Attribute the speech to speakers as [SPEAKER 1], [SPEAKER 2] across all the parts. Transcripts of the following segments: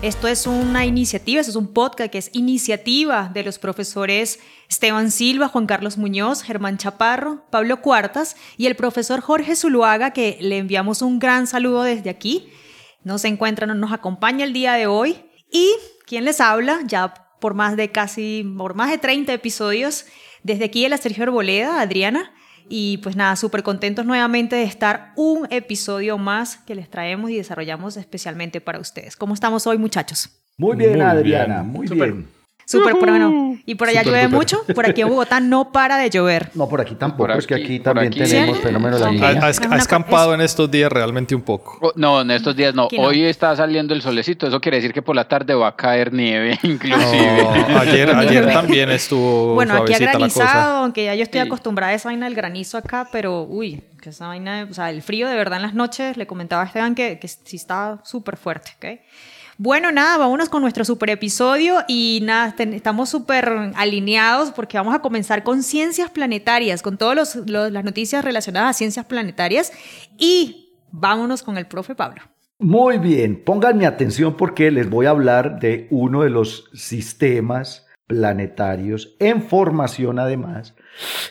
[SPEAKER 1] Esto es una iniciativa, esto es un podcast que es iniciativa de los profesores Esteban Silva, Juan Carlos Muñoz, Germán Chaparro, Pablo Cuartas y el profesor Jorge Zuluaga, que le enviamos un gran saludo desde aquí. Nos encuentra, nos acompaña el día de hoy. Y quien les habla, ya por más de casi, por más de 30 episodios, desde aquí el Sergio Arboleda, Adriana. Y pues nada, súper contentos nuevamente de estar un episodio más que les traemos y desarrollamos especialmente para ustedes. ¿Cómo estamos hoy, muchachos?
[SPEAKER 2] Muy bien, Adriana, muy bien.
[SPEAKER 1] Súper bueno. ¿Y por allá llueve mucho? Por aquí en Bogotá no para de llover.
[SPEAKER 2] No, por aquí tampoco. es que aquí también tenemos fenómeno de la
[SPEAKER 3] niña. Ha, escampado en estos días realmente un poco.
[SPEAKER 4] Oh, no, en estos días no. Hoy está saliendo el solecito. Eso quiere decir que por la tarde va a caer nieve, inclusive.
[SPEAKER 3] ayer, ayer también estuvo
[SPEAKER 1] Bueno, aquí ha granizado, aunque ya yo estoy acostumbrada a esa vaina del granizo acá, pero uy, que esa vaina, o sea, el frío de verdad en las noches, le comentaba a Esteban que, que sí estaba súper fuerte, ¿ok? Bueno, nada, vámonos con nuestro super episodio y nada, estamos súper alineados porque vamos a comenzar con ciencias planetarias, con todas las noticias relacionadas a ciencias planetarias y vámonos con el profe Pablo.
[SPEAKER 2] Muy bien, pónganme atención porque les voy a hablar de uno de los sistemas planetarios en formación además,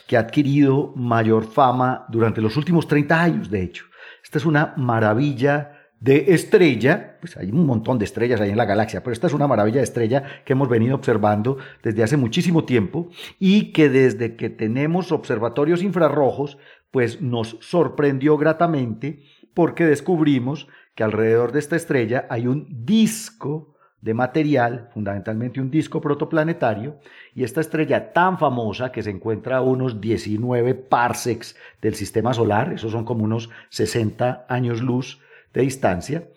[SPEAKER 2] que ha adquirido mayor fama durante los últimos 30 años, de hecho. Esta es una maravilla de estrella, pues hay un montón de estrellas ahí en la galaxia, pero esta es una maravilla de estrella que hemos venido observando desde hace muchísimo tiempo y que desde que tenemos observatorios infrarrojos, pues nos sorprendió gratamente porque descubrimos que alrededor de esta estrella hay un disco de material, fundamentalmente un disco protoplanetario, y esta estrella tan famosa que se encuentra a unos 19 parsecs del sistema solar, esos son como unos 60 años luz, de distancia,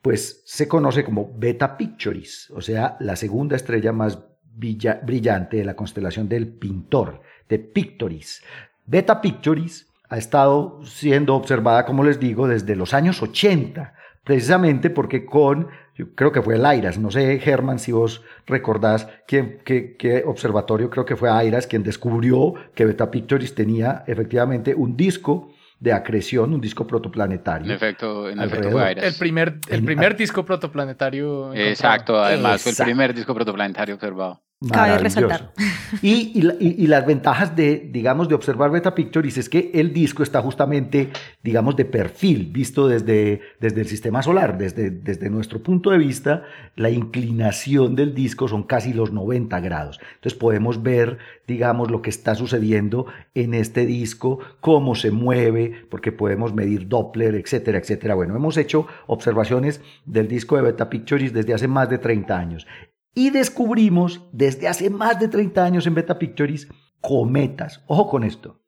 [SPEAKER 2] pues se conoce como Beta Picturis, o sea, la segunda estrella más brillante de la constelación del pintor, de Pictoris. Beta Picturis ha estado siendo observada, como les digo, desde los años 80, precisamente porque con, yo creo que fue el AIRAS, no sé, Germán, si vos recordás qué, qué, observatorio, creo que fue AIRAS quien descubrió que Beta Picturis tenía efectivamente un disco de acreción, un disco protoplanetario.
[SPEAKER 4] En efecto, en efecto fue
[SPEAKER 3] El primer, el primer disco protoplanetario.
[SPEAKER 4] Exacto, además fue el primer disco protoplanetario observado.
[SPEAKER 1] Cabe resaltar.
[SPEAKER 2] Y, y, las ventajas de, digamos, de observar Beta Pictures es que el disco está justamente, digamos, de perfil, visto desde, desde el sistema solar. Desde, desde nuestro punto de vista, la inclinación del disco son casi los 90 grados. Entonces podemos ver, digamos, lo que está sucediendo en este disco, cómo se mueve, porque podemos medir Doppler, etcétera, etcétera. Bueno, hemos hecho observaciones del disco de Beta Pictures desde hace más de 30 años. Y descubrimos desde hace más de 30 años en Beta Pictures cometas. Ojo con esto.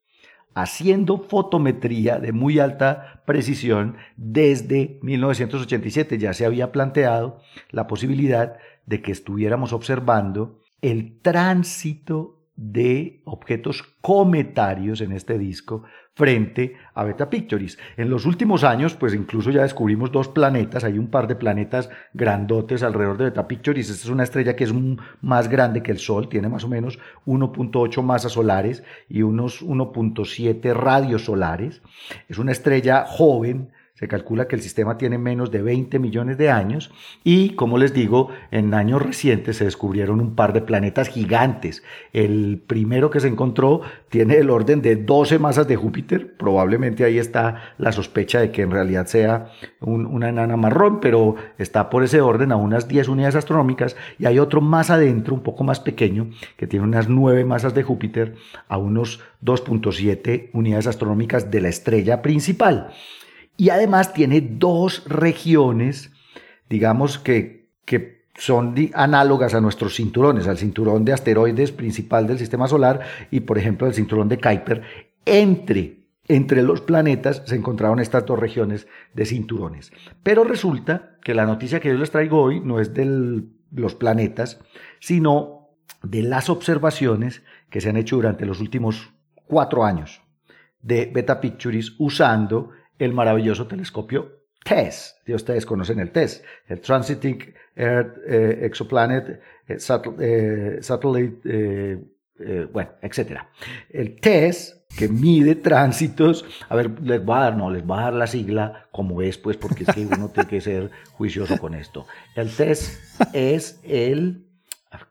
[SPEAKER 2] Haciendo fotometría de muy alta precisión desde 1987 ya se había planteado la posibilidad de que estuviéramos observando el tránsito de objetos cometarios en este disco frente a Beta Pictoris. En los últimos años, pues incluso ya descubrimos dos planetas, hay un par de planetas grandotes alrededor de Beta Pictoris. Esta es una estrella que es más grande que el Sol, tiene más o menos 1.8 masas solares y unos 1.7 radios solares. Es una estrella joven, se calcula que el sistema tiene menos de 20 millones de años y, como les digo, en años recientes se descubrieron un par de planetas gigantes. El primero que se encontró tiene el orden de 12 masas de Júpiter. Probablemente ahí está la sospecha de que en realidad sea una enana marrón, pero está por ese orden a unas 10 unidades astronómicas. Y hay otro más adentro, un poco más pequeño, que tiene unas 9 masas de Júpiter a unos 2.7 unidades astronómicas de la estrella principal. Y además tiene dos regiones, digamos que, que son análogas a nuestros cinturones, al cinturón de asteroides principal del sistema solar y por ejemplo el cinturón de Kuiper. Entre, entre los planetas se encontraron estas dos regiones de cinturones. Pero resulta que la noticia que yo les traigo hoy no es del los planetas, sino de las observaciones que se han hecho durante los últimos cuatro años de Beta Pictures usando el maravilloso telescopio TESS. Ustedes conocen el TESS, el Transiting Earth eh, Exoplanet eh, eh, Satellite, bueno, etc. El TESS, que mide tránsitos, a ver, les va a dar, no, les va a dar la sigla como es, pues, porque es que uno tiene que ser juicioso con esto. El TESS es el,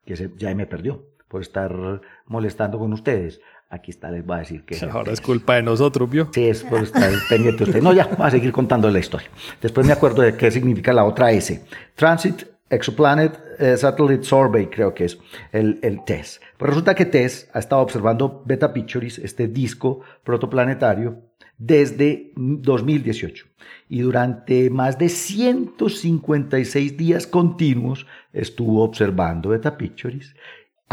[SPEAKER 2] que se, ya me perdió por estar molestando con ustedes. Aquí está, les va a decir que...
[SPEAKER 3] Ahora es culpa de nosotros, ¿vio?
[SPEAKER 2] Sí, es por estar pendiente usted. No, ya, va a seguir contando la historia. Después me acuerdo de qué significa la otra S. Transit Exoplanet eh, Satellite Survey, creo que es el, el TESS. Pues resulta que TESS ha estado observando Beta Pictures, este disco protoplanetario, desde 2018. Y durante más de 156 días continuos estuvo observando Beta Pictures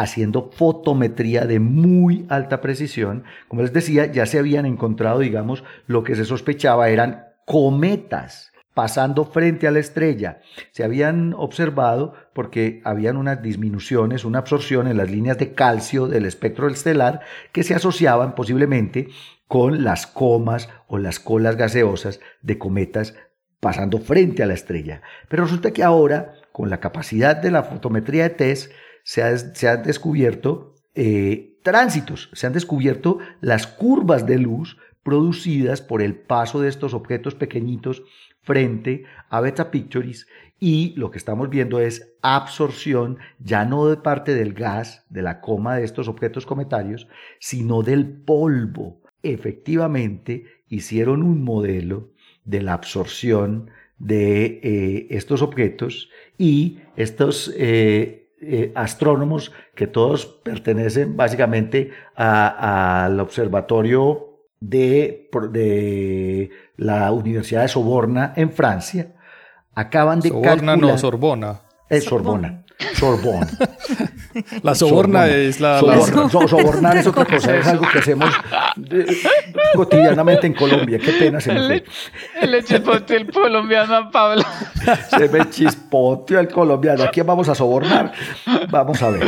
[SPEAKER 2] haciendo fotometría de muy alta precisión. Como les decía, ya se habían encontrado, digamos, lo que se sospechaba eran cometas pasando frente a la estrella. Se habían observado porque habían unas disminuciones, una absorción en las líneas de calcio del espectro estelar que se asociaban posiblemente con las comas o las colas gaseosas de cometas pasando frente a la estrella. Pero resulta que ahora, con la capacidad de la fotometría de TESS, se, han descubierto eh, tránsitos, se han descubierto las curvas de luz producidas por el paso de estos objetos pequeñitos frente a Beta Pictures y lo que estamos viendo es absorción ya no de parte del gas, de la coma de estos objetos cometarios, sino del polvo. Efectivamente, hicieron un modelo de la absorción de eh, estos objetos y estos eh, eh, astrónomos que todos pertenecen básicamente al observatorio de, de, la Universidad de Soborna en Francia, acaban de
[SPEAKER 3] Soborna no, Sorbona.
[SPEAKER 2] Es Sorbona. Sorbona.
[SPEAKER 3] La soborna es la...
[SPEAKER 2] sobornar es otra cosa, es algo que hacemos eh, cotidianamente en Colombia. Qué pena se me
[SPEAKER 4] fue. El chispote el colombiano, Pablo.
[SPEAKER 2] Se me chispote el colombiano. Aquí vamos a sobornar. Vamos a ver.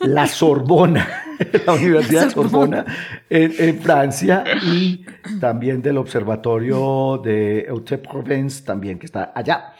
[SPEAKER 2] La Sorbona, la Universidad de Sorbona en, en, Francia y también del Observatorio de Eutep-Provence, también que está allá.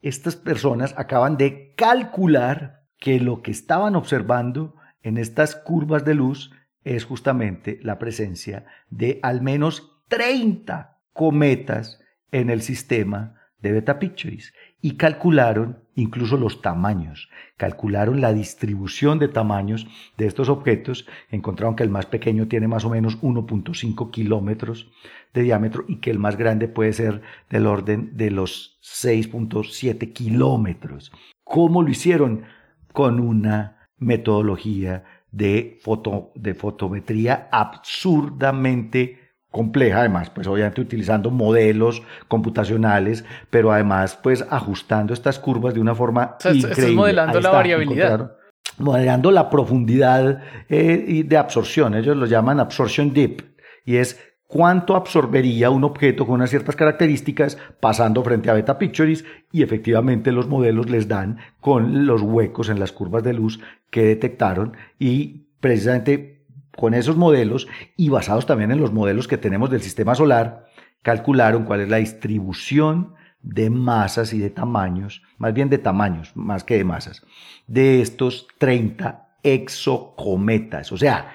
[SPEAKER 2] Estas personas acaban de calcular que lo que estaban observando en estas curvas de luz es justamente la presencia de al menos 30 cometas en el sistema de Beta Pictures y calcularon incluso los tamaños, calcularon la distribución de tamaños de estos objetos, encontraron que el más pequeño tiene más o menos 1.5 kilómetros de diámetro y que el más grande puede ser del orden de los 6.7 kilómetros. ¿Cómo lo hicieron? Con una metodología de, foto, de fotometría absurdamente compleja, además, pues obviamente utilizando modelos computacionales, pero además pues ajustando estas curvas de una forma increíble.
[SPEAKER 3] modelando la variabilidad.
[SPEAKER 2] Modelando la profundidad eh, de absorción, ellos lo llaman absorption deep, y es cuánto absorbería un objeto con unas ciertas características pasando frente a Beta Pictures y efectivamente los modelos les dan con los huecos en las curvas de luz que detectaron y precisamente con esos modelos y basados también en los modelos que tenemos del sistema solar, calcularon cuál es la distribución de masas y de tamaños, más bien de tamaños, más que de masas, de estos 30 exocometas. O sea,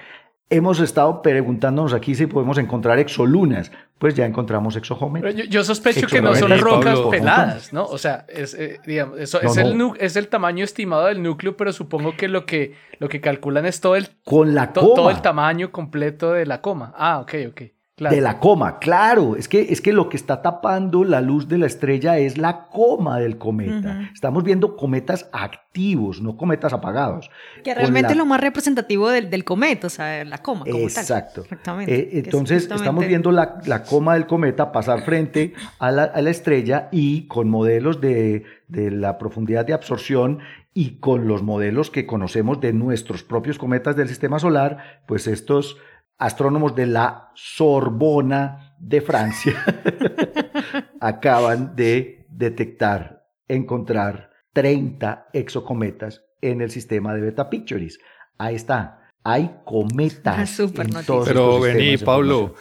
[SPEAKER 2] hemos estado preguntándonos aquí si podemos encontrar exolunas. Pues ya encontramos exojómetros.
[SPEAKER 3] Yo, yo, sospecho que no son rocas peladas, ¿no? O sea, es, eh, digamos, eso, es, El es, El, tamaño estimado del núcleo, pero supongo que lo que, lo que calculan es todo el,
[SPEAKER 2] Con la
[SPEAKER 3] todo el tamaño completo de la coma. Ah, ok, ok.
[SPEAKER 2] De la coma, claro. Es que, es que lo que está tapando la luz de la estrella es la coma del cometa. Estamos viendo cometas activos, no cometas apagados.
[SPEAKER 1] Que realmente es lo más representativo del, cometa, o sea, la coma. Como
[SPEAKER 2] Exacto. Eh, entonces, estamos viendo la, coma del cometa pasar frente a la, estrella y con modelos de, de la profundidad de absorción y con los modelos que conocemos de nuestros propios cometas del sistema solar, pues estos astrónomos de la Sorbona de Francia acaban de detectar, encontrar 30 exocometas en el sistema de Beta Picturis. Ahí está. Hay cometas.
[SPEAKER 1] En
[SPEAKER 5] todos Pero vení, Pablo,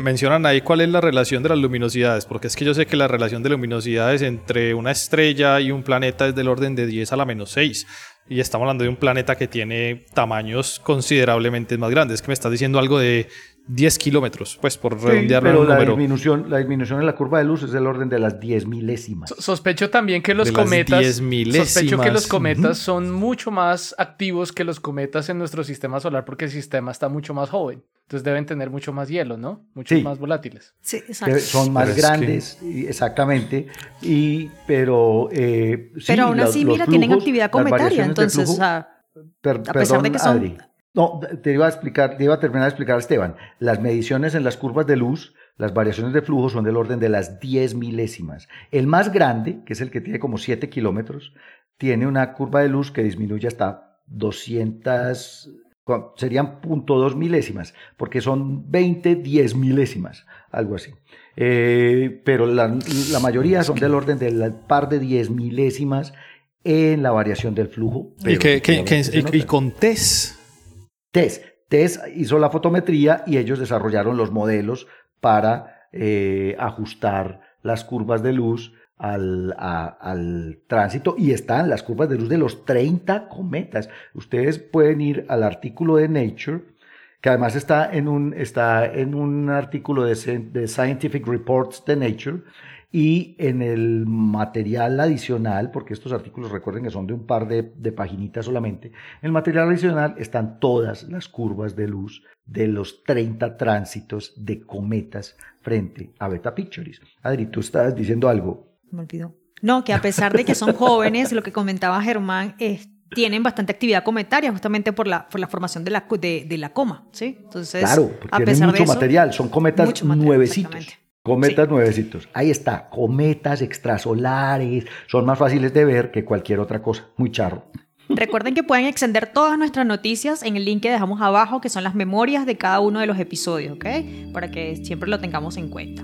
[SPEAKER 5] mencionan ahí cuál es la relación de las luminosidades, porque es que yo sé que la relación de luminosidades entre una estrella y un planeta es del orden de 10 a la menos 6. Y estamos hablando de un planeta que tiene tamaños considerablemente más grandes. que me estás diciendo algo de 10 kilómetros, pues por redondearlo
[SPEAKER 2] pero la disminución, la disminución en la curva de luz es del orden de las 10 milésimas.
[SPEAKER 3] Sospecho también que los cometas, sospecho que los cometas son mucho más activos que los cometas en nuestro sistema solar porque el sistema está mucho más joven. Entonces deben tener mucho más hielo, ¿no? Mucho más volátiles.
[SPEAKER 1] Sí, exacto.
[SPEAKER 2] Son más grandes, exactamente. Y, pero, eh,
[SPEAKER 1] pero aún así, mira, tienen actividad cometaria. Entonces, a pesar de que son
[SPEAKER 2] no, te iba a explicar, te iba a terminar de explicar, Esteban. Las mediciones en las curvas de luz, las variaciones de flujo son del orden de las 10 milésimas. El más grande, que es el que tiene como 7 kilómetros, tiene una curva de luz que disminuye hasta 200, serían .2 milésimas, porque son 20 10 milésimas, algo así. Eh, pero la, mayoría son del orden del par de 10 milésimas en la variación del flujo.
[SPEAKER 5] ¿Y, y con TES?
[SPEAKER 2] TES. TES hizo la fotometría y ellos desarrollaron los modelos para eh, ajustar las curvas de luz al, tránsito y están las curvas de luz de los 30 cometas. Ustedes pueden ir al artículo de Nature, que además está en un, está en un artículo de Scientific Reports de Nature, y en el material adicional, porque estos artículos recuerden que son de un par de, de paginitas solamente, en el material adicional están todas las curvas de luz de los 30 tránsitos de cometas frente a Beta Picturis. Adri, tú estabas diciendo algo.
[SPEAKER 1] Me olvidó. No, que a pesar de que son jóvenes, lo que comentaba Germán, es, tienen bastante actividad cometaria justamente por la, por la formación de la, de, de la coma, ¿sí?
[SPEAKER 2] Entonces, claro, porque a pesar mucho material, son cometas nuevecitos. Cometas nuevecitos. Ahí está, cometas extrasolares. Son más fáciles de ver que cualquier otra cosa. Muy charro.
[SPEAKER 1] Recuerden que pueden extender todas nuestras noticias en el link que dejamos abajo, que son las memorias de cada uno de los episodios, ¿ok? Para que siempre lo tengamos en cuenta.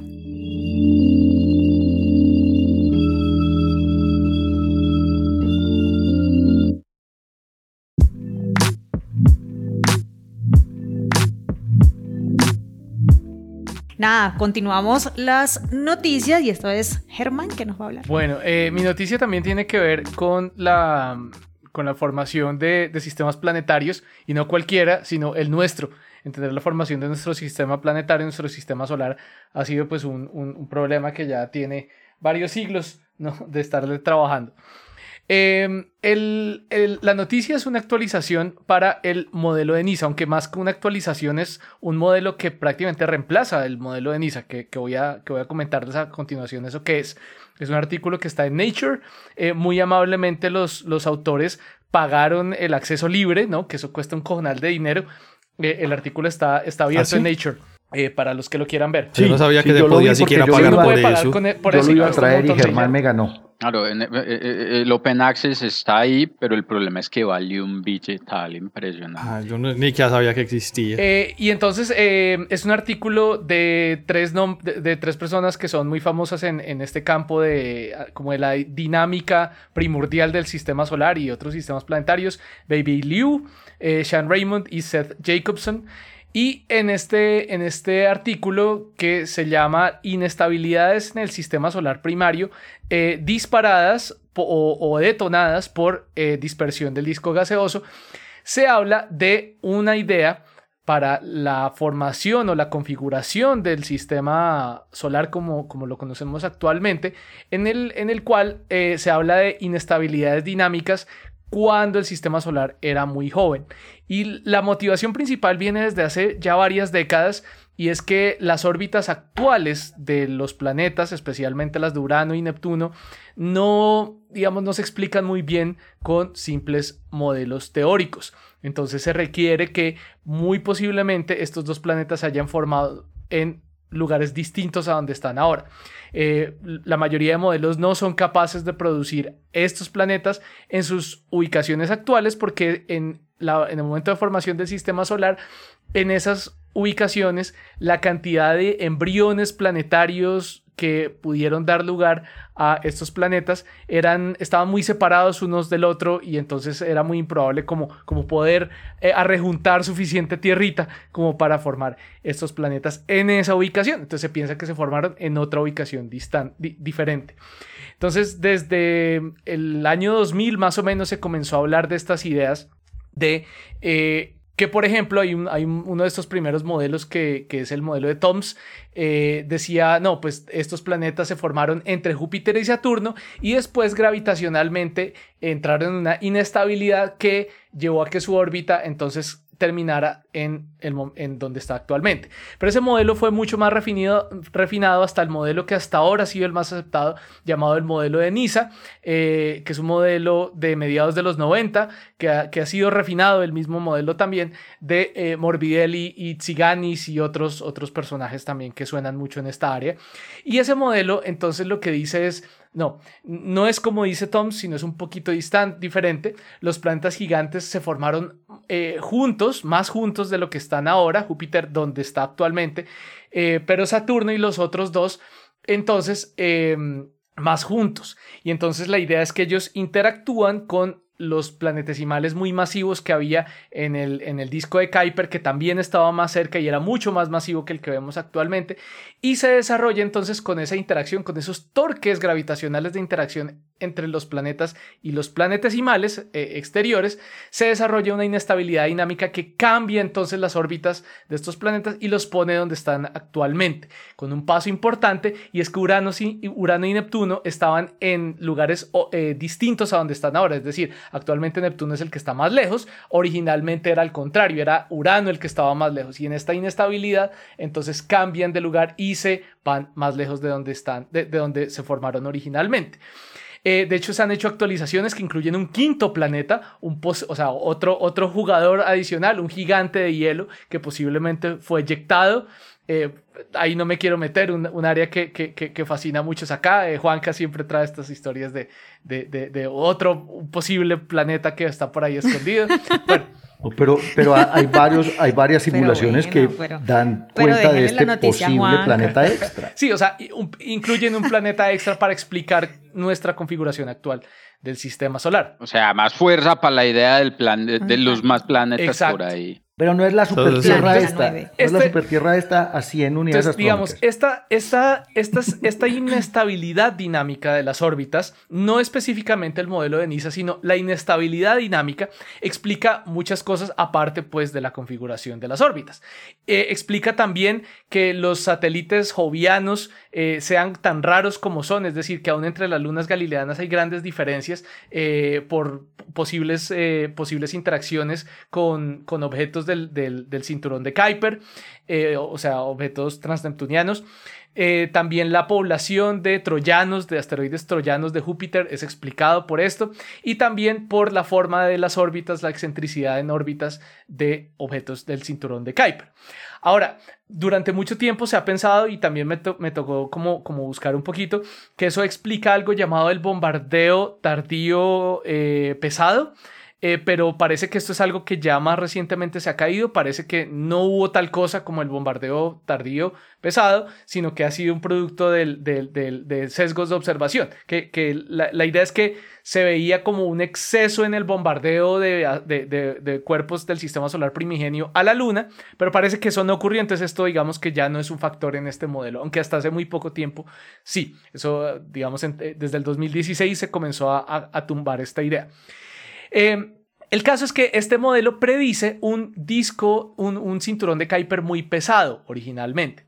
[SPEAKER 1] Nada, continuamos las noticias y esto es Germán que nos va a hablar.
[SPEAKER 3] Bueno, eh, mi noticia también tiene que ver con la, con la formación de, sistemas planetarios y no cualquiera, sino el nuestro. Entender la formación de nuestro sistema planetario, nuestro sistema solar, ha sido pues un, un problema que ya tiene varios siglos ¿no? de estarle trabajando. Em, la noticia es una actualización para el modelo de NISA, aunque más que una actualización es un modelo que prácticamente reemplaza el modelo de NISA, que, voy, a, que voy a comentarles a continuación eso que es. Es un artículo que está en Nature. Eh, muy amablemente los, los autores pagaron el acceso libre, ¿no? que eso cuesta un cojonal de dinero. Eh, el artículo está, está abierto ¿Ah, en Nature. Eh, para los que lo quieran ver.
[SPEAKER 5] yo no sabía que se podía siquiera pagar por eso.
[SPEAKER 2] Por yo lo iba a traer y Germán me ganó.
[SPEAKER 4] Claro, eh, eh, el Open Access está ahí, pero el problema es que vale un billetal impresionante.
[SPEAKER 5] Ah, yo ni que sabía que existía.
[SPEAKER 3] Eh, y entonces es un artículo de tres, de, tres personas que son muy famosas en, en, este campo de como de la dinámica primordial del sistema solar y otros sistemas planetarios. Baby Liu, Sean Raymond y Seth Jacobson. Y en este, en este artículo que se llama Inestabilidades en el sistema solar primario, eh, disparadas o, detonadas por eh, dispersión del disco gaseoso, se habla de una idea para la formación o la configuración del sistema solar como, como lo conocemos actualmente, en el, en el cual eh, se habla de inestabilidades dinámicas cuando el sistema solar era muy joven. Y la motivación principal viene desde hace ya varias décadas y es que las órbitas actuales de los planetas, especialmente las de Urano y Neptuno, no, digamos, no se explican muy bien con simples modelos teóricos. Entonces se requiere que muy posiblemente estos dos planetas se hayan formado en lugares distintos a donde están ahora. Eh, la mayoría de modelos no son capaces de producir estos planetas en sus ubicaciones actuales porque en, el momento de formación del sistema solar, en esas ubicaciones, la cantidad de embriones planetarios que pudieron dar lugar a estos planetas eran, estaban muy separados unos del otro y entonces era muy improbable como, como poder eh, arrejuntar suficiente tierrita como para formar estos planetas en esa ubicación. Entonces se piensa que se formaron en otra ubicación diferente. Entonces desde el año 2000 más o menos se comenzó a hablar de estas ideas de eh, que por ejemplo hay, hay uno de estos primeros modelos que, es el modelo de Toms, eh, decía, no, pues estos planetas se formaron entre Júpiter y Saturno y después gravitacionalmente entraron en una inestabilidad que llevó a que su órbita entonces terminara en, en donde está actualmente. Pero ese modelo fue mucho más refinado, hasta el modelo que hasta ahora ha sido el más aceptado, llamado el modelo de NISA, eh, que es un modelo de mediados de los 90, que ha, que ha sido refinado, el mismo modelo también de eh, Morbidelli y Tsiganis y otros, otros personajes también que suenan mucho en esta área. Y ese modelo entonces lo que dice es no, no es como dice Tom, sino es un poquito diferente. Los planetas gigantes se formaron eh, juntos, más juntos de lo que están ahora, Júpiter donde está actualmente, eh, pero Saturno y los otros dos, entonces, em, más juntos. Y entonces la idea es que ellos interactúan con los planetesimales muy masivos que había en el, en el disco de Kuiper, que también estaba más cerca y era mucho más masivo que el que vemos actualmente, y se desarrolla entonces con esa interacción, con esos torques gravitacionales de interacción entre los planetas y los planetesimales eh, exteriores, se desarrolla una inestabilidad dinámica que cambia entonces las órbitas de estos planetas y los pone donde están actualmente, con un paso importante, y es que Urano y, Neptuno estaban en lugares eh, distintos a donde están ahora, es decir, Actualmente Neptuno es el que está más lejos. Originalmente era al contrario, era Urano el que estaba más lejos. Y en esta inestabilidad, entonces cambian de lugar y se van más lejos de donde están, de, donde se formaron originalmente. Eh, de hecho, se han hecho actualizaciones que incluyen un quinto planeta, un o sea, otro, otro jugador adicional, un gigante de hielo que posiblemente fue eyectado eh, ahí no me quiero meter, un, área que, que, que, fascina a muchos acá. Eh, Juanca siempre trae estas historias de, de, de, otro posible planeta que está por ahí escondido. bueno.
[SPEAKER 2] Pero, pero hay, varios, hay varias simulaciones que dan cuenta de este posible planeta extra.
[SPEAKER 3] Sí, o sea, incluyen un planeta extra para explicar nuestra configuración actual del sistema solar.
[SPEAKER 4] O sea, más fuerza para la idea del plan de, los más planetas por ahí.
[SPEAKER 2] Pero no es la supertierra esta. No es la este supertierra esta a 100 unidades entonces,
[SPEAKER 3] digamos, esta, esta, esta, esta inestabilidad dinámica de las órbitas, no específicamente el modelo de NISA, sino la inestabilidad dinámica, explica muchas cosas aparte pues de la configuración de las órbitas. Eh, explica también que los satélites jovianos eh, sean tan raros como son, es decir, que aún entre las lunas galileanas hay grandes diferencias eh, por posibles, posibles interacciones con, con objetos del, cinturón de Kuiper, eh, o sea, objetos transneptunianos. Eh, también la población de troyanos, de asteroides troyanos de Júpiter es explicado por esto y también por la forma de las órbitas, la excentricidad en órbitas de objetos del cinturón de Kuiper. Ahora, durante mucho tiempo se ha pensado y también me, tocó como, buscar un poquito que eso explica algo llamado el bombardeo tardío eh, pesado eh, pero parece que esto es algo que ya más recientemente se ha caído, parece que no hubo tal cosa como el bombardeo tardío pesado, sino que ha sido un producto de sesgos de observación, que, la, idea es que se veía como un exceso en el bombardeo de, cuerpos del sistema solar primigenio a la Luna, pero parece que eso no ocurrió, entonces esto digamos que ya no es un factor en este modelo, aunque hasta hace muy poco tiempo sí, eso digamos eh, desde el 2016 se comenzó a tumbar esta idea. Eh, el caso es que este modelo predice un disco, un, un cinturón de Kuiper muy pesado originalmente.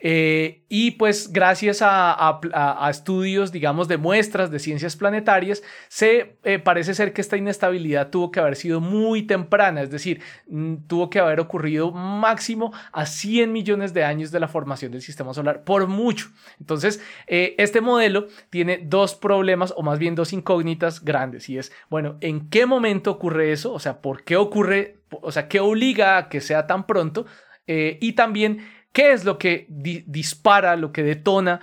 [SPEAKER 3] Eh, y pues gracias a, estudios, digamos, de muestras de ciencias planetarias, se eh, parece ser que esta inestabilidad tuvo que haber sido muy temprana, es decir, mm, tuvo que haber ocurrido máximo a 100 millones de años de la formación del sistema solar, por mucho. Entonces, eh, este modelo tiene dos problemas, o más bien dos incógnitas grandes, y es, bueno, ¿en qué momento ocurre eso? O sea, ¿por qué ocurre? O sea, ¿qué obliga a que sea tan pronto? y también, ¿Qué es lo que dispara, lo que detona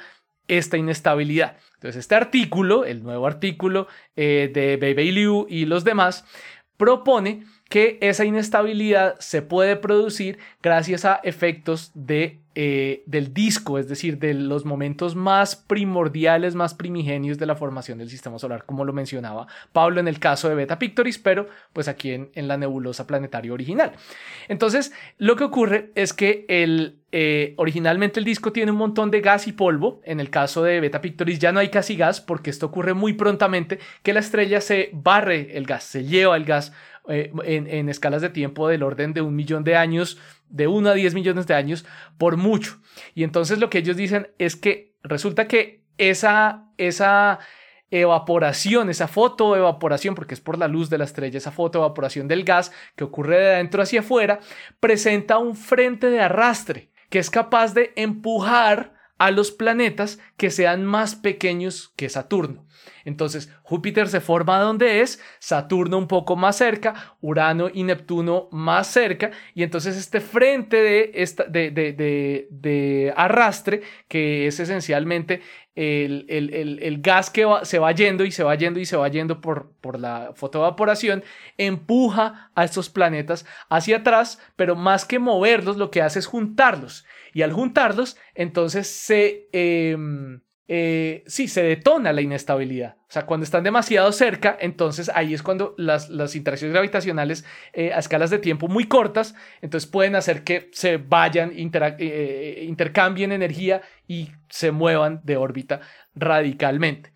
[SPEAKER 3] esta inestabilidad? Entonces, este artículo, el nuevo artículo eh, de Bei Liu y los demás, propone que esa inestabilidad se puede producir gracias a efectos de eh, del disco, es decir, de los momentos más primordiales, más primigenios de la formación del sistema solar, como lo mencionaba Pablo en el caso de Beta Pictoris, pero pues aquí en, la nebulosa planetaria original. Entonces, lo que ocurre es que el, eh, originalmente el disco tiene un montón de gas y polvo. En el caso de Beta Pictoris ya no hay casi gas porque esto ocurre muy prontamente que la estrella se barre el gas, se lleva el gas eh, en, escalas de tiempo del orden de un millón de años, de 1 a 10 millones de años, por mucho. Y entonces lo que ellos dicen es que resulta que esa, esa evaporación, esa fotoevaporación, porque es por la luz de la estrella, esa fotoevaporación del gas que ocurre de adentro hacia afuera, presenta un frente de arrastre que es capaz de empujar a los planetas que sean más pequeños que Saturno. Entonces, Júpiter se forma donde es, Saturno un poco más cerca, Urano y Neptuno más cerca, y entonces este frente de, esta, de, de, arrastre, que es esencialmente el, el, gas que se va yendo y se va yendo y se va yendo por, por la fotoevaporación, empuja a estos planetas hacia atrás, pero más que moverlos, lo que hace es juntarlos. Y al juntarlos, entonces se... Em, eh, sí, se detona la inestabilidad. O sea, cuando están demasiado cerca, entonces ahí es cuando las, interacciones gravitacionales eh, a escalas de tiempo muy cortas, entonces pueden hacer que se vayan, eh, intercambien energía y se muevan de órbita radicalmente.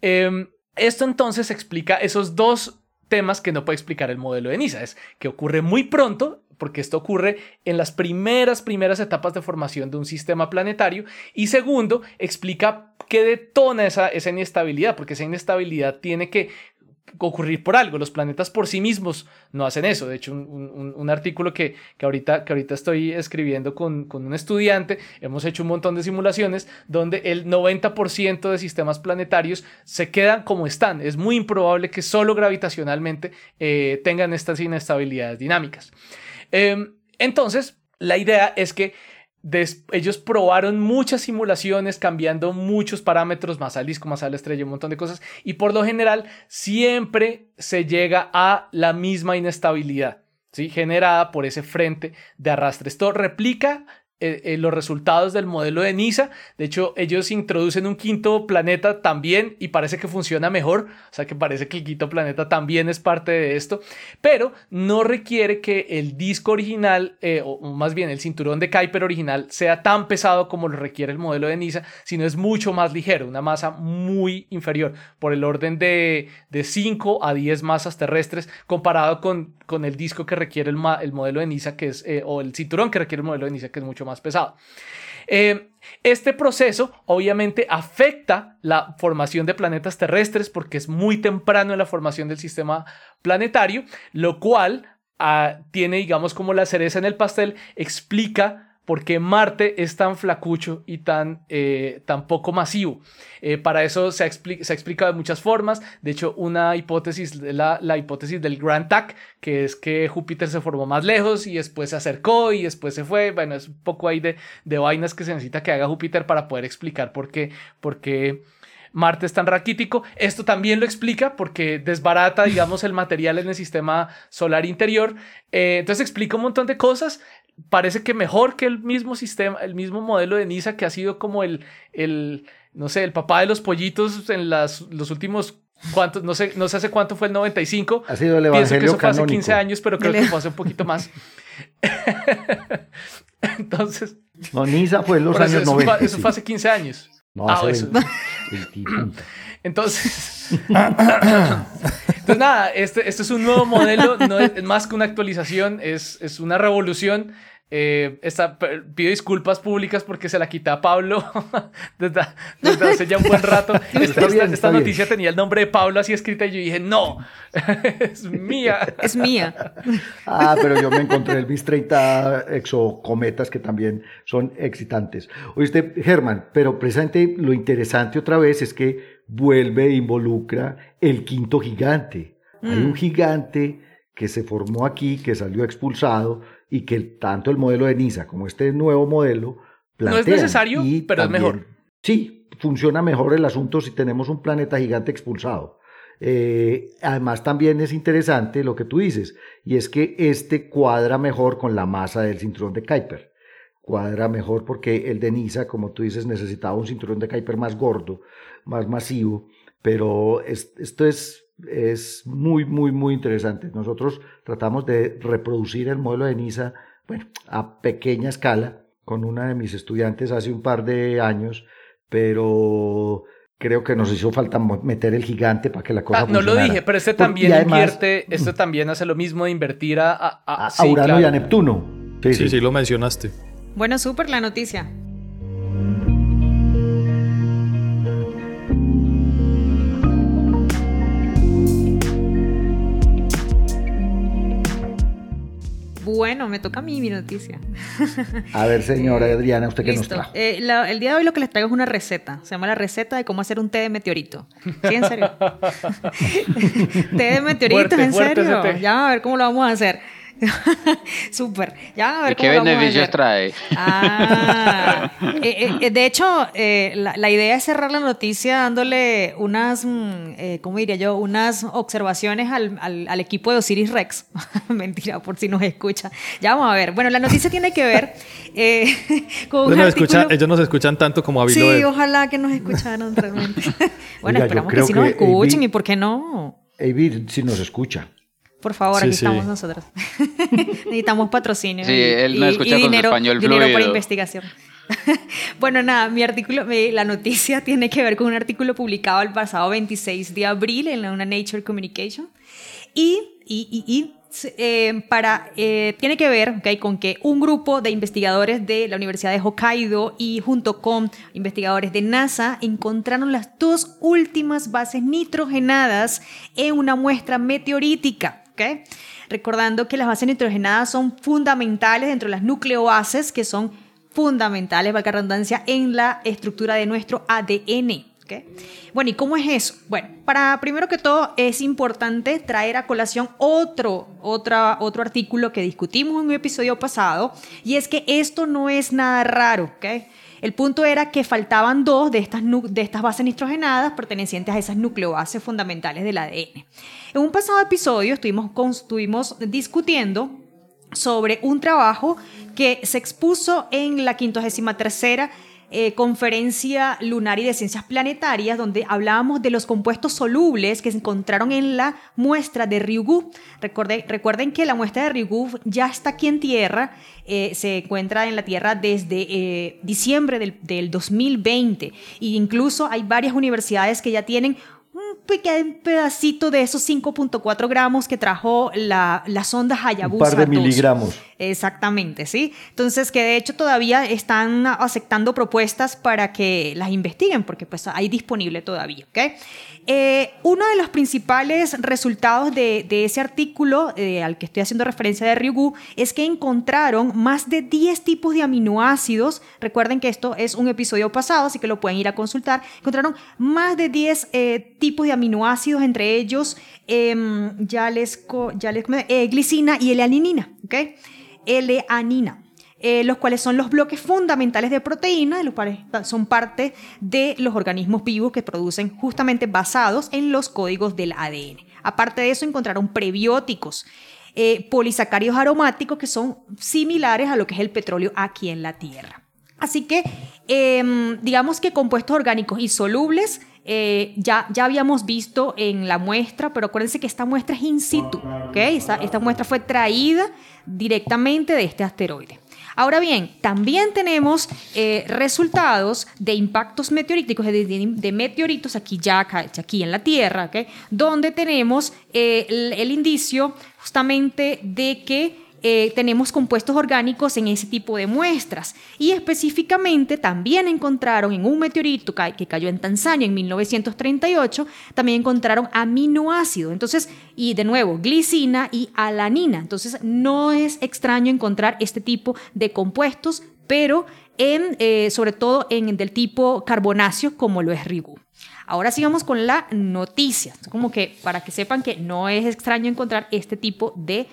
[SPEAKER 3] Em, esto entonces explica esos dos temas que no puede explicar el modelo de NISA. Es que ocurre muy pronto porque esto ocurre en las primeras, primeras etapas de formación de un sistema planetario. Y segundo, explica qué detona esa, esa inestabilidad, porque esa inestabilidad tiene que ocurrir por algo. Los planetas por sí mismos no hacen eso. De hecho, un, artículo que, que, ahorita, que ahorita estoy escribiendo con, con, un estudiante, hemos hecho un montón de simulaciones donde el 90% de sistemas planetarios se quedan como están. Es muy improbable que solo gravitacionalmente eh, tengan estas inestabilidades dinámicas. Em, entonces, la idea es que ellos probaron muchas simulaciones cambiando muchos parámetros, más al disco, más a la estrella, un montón de cosas, y por lo general siempre se llega a la misma inestabilidad. ¿sí? generada por ese frente de arrastre. Esto replica eh, eh, los resultados del modelo de NISA. De hecho, ellos introducen un quinto planeta también y parece que funciona mejor. O sea que parece que el quinto planeta también es parte de esto. Pero no requiere que el disco original, eh, o más bien el cinturón de Kuiper original, sea tan pesado como lo requiere el modelo de NISA, sino es mucho más ligero, una masa muy inferior, por el orden de, de 5 a 10 masas terrestres, comparado con, con el disco que requiere el, el modelo de NISA, que es, o el cinturón que requiere el modelo de NISA, que es mucho más pesado. Eh, este proceso obviamente afecta la formación de planetas terrestres porque es muy temprano en la formación del sistema planetario, lo cual ah, tiene, digamos, como la cereza en el pastel, explica por qué Marte es tan flacucho y tan, eh, tan poco masivo. Eh, para eso se ha, explicado de muchas formas. De hecho, una hipótesis, la, la hipótesis del Grand Tack, que es que Júpiter se formó más lejos y después se acercó y después se fue. Bueno, es un poco ahí de, de vainas que se necesita que haga Júpiter para poder explicar por qué, por qué Marte es tan raquítico. Esto también lo explica porque desbarata, digamos, el material en el sistema solar interior. Eh, entonces explica un montón de cosas parece que mejor que el mismo sistema, el mismo modelo de NISA que ha sido como el, el no sé, el papá de los pollitos en las, los últimos cuántos, no sé, no sé hace cuánto fue el 95.
[SPEAKER 2] Ha sido el Pienso
[SPEAKER 3] que
[SPEAKER 2] eso
[SPEAKER 3] fue hace 15 años, pero creo que fue hace un poquito más. Entonces.
[SPEAKER 2] No, NISA fue en los años
[SPEAKER 3] eso
[SPEAKER 2] 90.
[SPEAKER 3] Fue, eso fue hace 15 años.
[SPEAKER 2] No, ah, eso.
[SPEAKER 3] Entonces, entonces nada, este, este es un nuevo modelo, no es, más que una actualización, es, es una revolución. Eh, pido disculpas públicas porque se la quité a Pablo desde, hace ya un buen rato. Esta, noticia tenía el nombre de Pablo así escrita y yo dije, no, es mía.
[SPEAKER 1] Es mía.
[SPEAKER 2] Ah, pero yo me encontré el BIS 30 exocometas que también son excitantes. Oíste, Germán, pero precisamente lo interesante otra vez es que vuelve e involucra el quinto gigante. Hay un mm. gigante que se formó aquí, que salió expulsado y que tanto el modelo de NISA como este nuevo modelo
[SPEAKER 3] No es necesario, pero es mejor.
[SPEAKER 2] Sí, funciona mejor el asunto si tenemos un planeta gigante expulsado. Eh, además también es interesante lo que tú dices, y es que este cuadra mejor con la masa del cinturón de Kuiper. Cuadra mejor porque el de Niza, como tú dices, necesitaba un cinturón de Kuiper más gordo, más masivo, pero esto es, es muy, muy, muy interesante. Nosotros tratamos de reproducir el modelo de Niza, bueno, a pequeña escala, con una de mis estudiantes hace un par de años, pero creo que nos hizo falta meter el gigante para que la cosa ah,
[SPEAKER 3] No lo dije, pero este también invierte, este también hace lo mismo de invertir a, a,
[SPEAKER 2] a, Urano y a Neptuno.
[SPEAKER 5] Sí sí, sí, lo mencionaste.
[SPEAKER 1] Bueno, súper la noticia. Bueno, me toca a mí mi noticia.
[SPEAKER 2] A ver, señora Adriana, ¿usted qué nos trajo?
[SPEAKER 1] Eh, el día de hoy lo que les traigo es una receta. Se llama la receta de cómo hacer un té de meteorito. ¿Sí, en serio? té de meteorito, ¿en serio? Ya, a ver cómo lo vamos a hacer. Súper. Ya, a ver
[SPEAKER 4] ¿Y qué beneficios trae?
[SPEAKER 1] Ah, eh, eh, de hecho, eh, la, idea es cerrar la noticia dándole unas, mm, ¿cómo diría yo? Unas observaciones al, al, equipo de Osiris Rex. Mentira, por si nos escucha. Ya vamos a ver. Bueno, la noticia tiene que ver
[SPEAKER 5] con un artículo... Ellos nos escuchan tanto como a
[SPEAKER 1] Sí, ojalá que nos escucharan realmente. bueno, esperamos que sí nos escuchen y por qué no.
[SPEAKER 2] Avid si nos escucha.
[SPEAKER 1] Por favor, aquí estamos nosotros. Necesitamos patrocinio.
[SPEAKER 4] Sí, él no escucha con español
[SPEAKER 1] dinero para investigación. bueno, nada, mi artículo, la noticia tiene que ver con un artículo publicado el pasado 26 de abril en una Nature Communication. Y, y, y, eh, para, eh, tiene que ver okay, con que un grupo de investigadores de la Universidad de Hokkaido y junto con investigadores de NASA encontraron las dos últimas bases nitrogenadas en una muestra meteorítica. Recordando que las bases nitrogenadas son fundamentales dentro de las nucleobases, que son fundamentales, valga la redundancia, en la estructura de nuestro ADN. Bueno, ¿y cómo es eso? Bueno, para primero que todo es importante traer a colación otro, otra, otro artículo que discutimos en un episodio pasado, y es que esto no es nada raro, ¿ok? El punto era que faltaban dos de estas, de estas bases nitrogenadas pertenecientes a esas nucleobases fundamentales del ADN. En un pasado episodio estuvimos, discutiendo sobre un trabajo que se expuso en la 53 eh, conferencia lunar y de ciencias planetarias, donde hablábamos de los compuestos solubles que se encontraron en la muestra de Ryugu. Recuerden, que la muestra de Ryugu ya está aquí en Tierra, eh, se encuentra en la Tierra desde eh, diciembre del, del 2020 e incluso hay varias universidades que ya tienen pequeño pedacito de esos 5.4 gramos que trajo la, la sonda Hayabusa.
[SPEAKER 2] Un par de miligramos.
[SPEAKER 1] Exactamente, ¿sí? Entonces, que de hecho todavía están aceptando propuestas para que las investiguen, porque pues hay disponible todavía, ¿ok? Eh, uno de los principales resultados de, ese artículo eh, al que estoy haciendo referencia de Ryugu es que encontraron más de 10 tipos de aminoácidos. Recuerden que esto es un episodio pasado, así que lo pueden ir a consultar. Encontraron más de 10 eh, tipos de aminoácidos, entre ellos em, ya les, ya les glicina y L-aninina, ¿ok? L-anina. Eh, los cuales son los bloques fundamentales de proteína, los cuales son parte de los organismos vivos que producen justamente basados en los códigos del ADN. Aparte de eso, encontraron prebióticos, eh, polisacáridos aromáticos que son similares a lo que es el petróleo aquí en la Tierra. Así que, em, digamos que compuestos orgánicos insolubles eh, ya, ya habíamos visto en la muestra, pero acuérdense que esta muestra es in situ, ¿ok? esta muestra fue traída directamente de este asteroide. Ahora bien, también tenemos eh, resultados de impactos meteoríticos, de, meteoritos aquí ya, aquí en la Tierra, donde tenemos eh, el indicio justamente de que eh, tenemos compuestos orgánicos en ese tipo de muestras. Y específicamente también encontraron en un meteorito que cayó en Tanzania en 1938, también encontraron aminoácidos. Entonces, y de nuevo, glicina y alanina. Entonces, no es extraño encontrar este tipo de compuestos, pero en, eh, sobre todo en del tipo carbonáceo como lo es Rigu. Ahora sigamos con la noticia, como que para que sepan que no es extraño encontrar este tipo de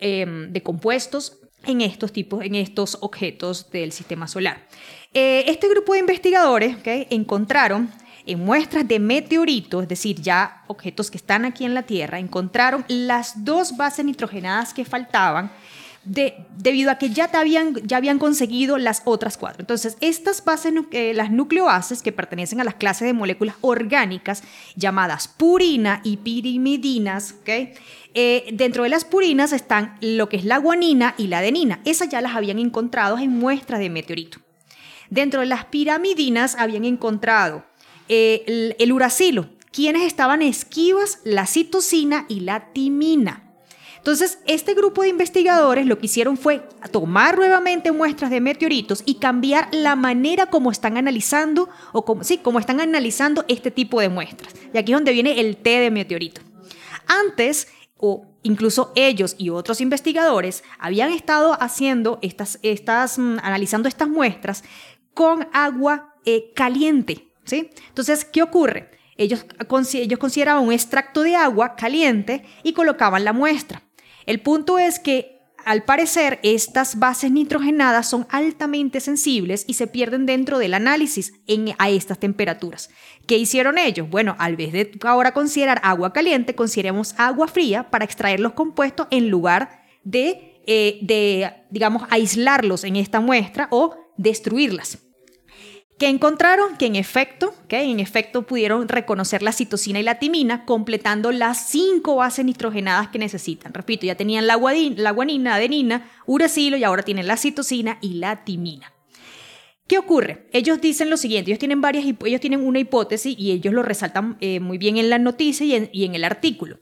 [SPEAKER 1] Em, de compuestos en estos tipos, en estos objetos del sistema solar. Eh, este grupo de investigadores encontraron en muestras de meteoritos, es decir, ya objetos que están aquí en la Tierra, encontraron las dos bases nitrogenadas que faltaban debido a que ya, habían, ya habían conseguido las otras cuatro. Entonces, estas bases, eh, las nucleobases, que pertenecen a las clases de moléculas orgánicas llamadas purina y pirimidinas, eh, dentro de las purinas están lo que es la guanina y la adenina. Esas ya las habían encontrado en muestras de meteorito. Dentro de las piramidinas habían encontrado eh, el, el uracilo, quienes estaban esquivas, la citosina y la timina. Entonces, este grupo de investigadores lo que hicieron fue tomar nuevamente muestras de meteoritos y cambiar la manera como están analizando, o como, sí, como están analizando este tipo de muestras. Y aquí es donde viene el T de meteorito. Antes, o incluso ellos y otros investigadores habían estado haciendo estas, estas mm, analizando estas muestras con agua eh, caliente. ¿sí? Entonces, ¿qué ocurre? Ellos, ellos consideraban un extracto de agua caliente y colocaban la muestra. El punto es que al parecer, estas bases nitrogenadas son altamente sensibles y se pierden dentro del análisis a estas temperaturas. ¿Qué hicieron ellos? Bueno, al vez de ahora considerar agua caliente, consideremos agua fría para extraer los compuestos en lugar de, eh, de digamos, aislarlos en esta muestra o destruirlas que encontraron que en efecto, que en efecto pudieron reconocer la citosina y la timina, completando las cinco bases nitrogenadas que necesitan. Repito, ya tenían la, la guanina, adenina, uracilo y ahora tienen la citosina y la timina. ¿Qué ocurre? Ellos dicen lo siguiente, ellos tienen varias, ellos tienen una hipótesis y ellos lo resaltan eh, muy bien en la noticia y en, el artículo.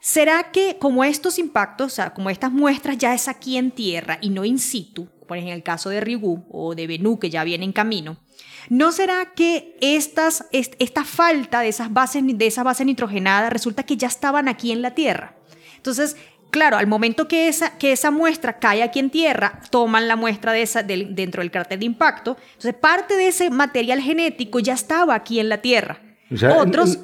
[SPEAKER 1] ¿Será que como estos impactos, o sea, como estas muestras ya es aquí en tierra y no in situ, por ejemplo en el caso de Ryugu o de Bennu que ya viene en camino, ¿No será que estas, esta falta de esas, bases, de esas bases nitrogenadas resulta que ya estaban aquí en la Tierra? Entonces, claro, al momento que esa, que esa muestra cae aquí en Tierra, toman la muestra de esa, dentro del cráter de impacto. Entonces, parte de ese material genético ya estaba aquí en la Tierra. Otros,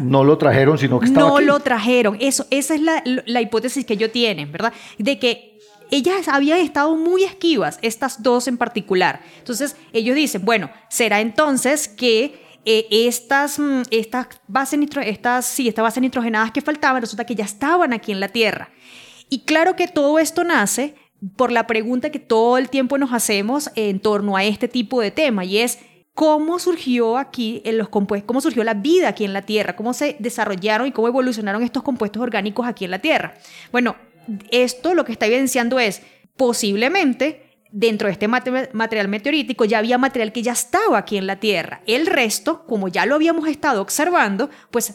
[SPEAKER 2] No lo trajeron, sino que estaba
[SPEAKER 1] No lo trajeron. Eso, esa es la, la hipótesis que ellos tienen, ¿verdad? De que ellas habían estado muy esquivas, estas dos en particular. Entonces ellos dicen, bueno, será entonces que eh, estas, mm, estas, bases estas, sí, estas bases nitrogenadas que faltaban resulta que ya estaban aquí en la Tierra. Y claro que todo esto nace por la pregunta que todo el tiempo nos hacemos en torno a este tipo de tema y es cómo surgió aquí en los compuestos, cómo surgió la vida aquí en la Tierra, cómo se desarrollaron y cómo evolucionaron estos compuestos orgánicos aquí en la Tierra. Bueno, esto lo que está evidenciando es posiblemente dentro de este material meteorítico ya había material que ya estaba aquí en la Tierra. El resto, como ya lo habíamos estado observando, pues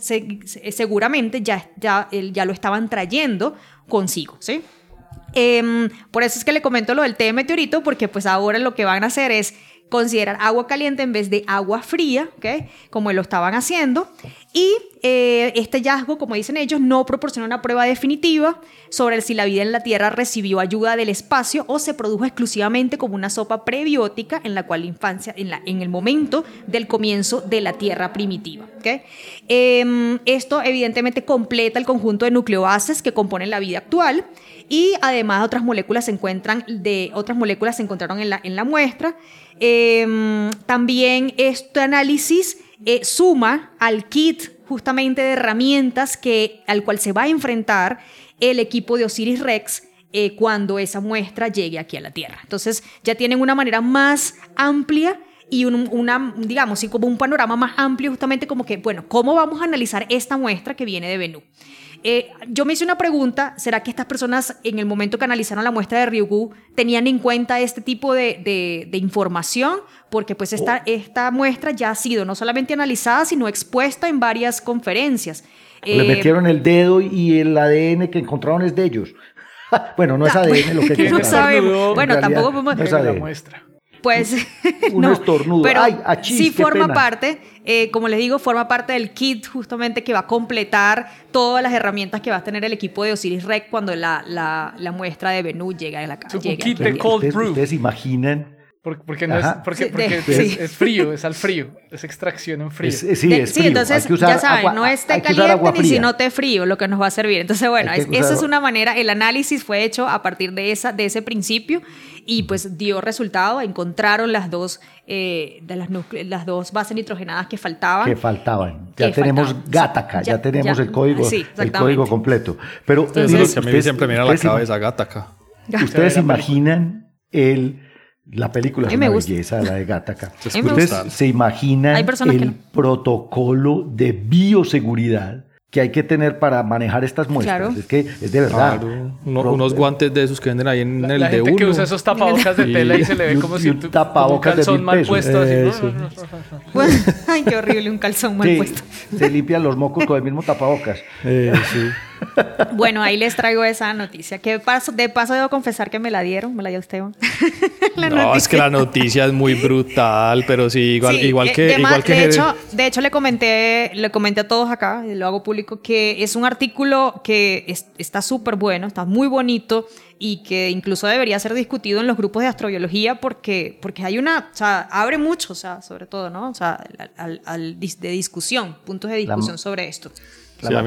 [SPEAKER 1] seguramente ya, ya, ya lo estaban trayendo consigo, ¿sí? Em, por eso es que le comento lo del té de meteorito, porque pues ahora lo que van a hacer es considerar agua caliente en vez de agua fría, ¿okay? como lo estaban haciendo. Y eh, este hallazgo, como dicen ellos, no proporciona una prueba definitiva sobre si la vida en la Tierra recibió ayuda del espacio o se produjo exclusivamente como una sopa prebiótica en la cual la infancia, en, el momento del comienzo de la Tierra primitiva. ¿okay? Em, esto evidentemente completa el conjunto de nucleobases que componen la vida actual y además otras moléculas se encuentran de otras moléculas se encontraron en la, en la muestra. Em, también este análisis eh, suma al kit justamente de herramientas que, al cual se va a enfrentar el equipo de Osiris Rex eh, cuando esa muestra llegue aquí a la Tierra. Entonces ya tienen una manera más amplia y un, digamos, y como un panorama más amplio justamente como que, bueno, ¿cómo vamos a analizar esta muestra que viene de Bennu? Eh, yo me hice una pregunta, ¿será que estas personas en el momento que analizaron la muestra de Ryugu tenían en cuenta este tipo de, información? Porque pues esta, oh. esta muestra ya ha sido no solamente analizada, sino expuesta en varias conferencias.
[SPEAKER 2] Le eh, metieron el dedo y el ADN que encontraron es de ellos. bueno, no es ADN lo que
[SPEAKER 1] No sabemos. Bueno, tampoco podemos...
[SPEAKER 3] No la muestra.
[SPEAKER 1] Pues
[SPEAKER 2] un no, estornudo.
[SPEAKER 1] Pero sí forma parte, eh, como les digo, forma parte del kit justamente que va a completar todas las herramientas que va a tener el equipo de Osiris Rex cuando la, la, la muestra de Bennu llega a la casa.
[SPEAKER 2] ¿Ustedes, ¿Ustedes imaginan
[SPEAKER 3] Porque, no es, porque, porque es, frío, es al frío, es extracción en frío.
[SPEAKER 2] sí, es frío.
[SPEAKER 1] entonces ya saben, no es té caliente ni sino té frío lo que nos va a servir. Entonces, bueno, esa es una manera, el análisis fue hecho a partir de, esa, de ese principio y pues dio resultado, encontraron las dos, eh, de las, las dos bases nitrogenadas que faltaban.
[SPEAKER 2] Que faltaban. Ya tenemos Gataca, ya, tenemos el código, el código completo. Pero
[SPEAKER 5] Entonces, a mí siempre me viene a la cabeza Gataca.
[SPEAKER 2] ¿Ustedes imaginan el la película es una belleza, la de Gattaca. Ustedes se imaginan el protocolo de bioseguridad que hay que tener para manejar estas muestras. Es que es de verdad.
[SPEAKER 5] unos guantes de esos que venden ahí en el
[SPEAKER 3] de
[SPEAKER 5] uno.
[SPEAKER 3] que usa esos tapabocas de tela y se le ve como si un, tapabocas un calzón mal puesto.
[SPEAKER 1] ay, qué horrible, un calzón mal puesto.
[SPEAKER 2] Se limpian los mocos con el mismo tapabocas.
[SPEAKER 5] Eh, sí.
[SPEAKER 1] Bueno, ahí les traigo esa noticia. Que paso, de paso debo confesar que me la dieron, me la dio Esteban.
[SPEAKER 5] no, es que la noticia es muy brutal, pero sí, igual, igual eh, que... De, igual que...
[SPEAKER 1] de, hecho, de hecho, le comenté, le comenté a todos acá, lo hago público, que es un artículo que está súper bueno, está muy bonito y que incluso debería ser discutido en los grupos de astrobiología porque, porque hay una, o sea, abre mucho, o sea, sobre todo, ¿no? O sea, al, de discusión, puntos de discusión sobre esto
[SPEAKER 5] a,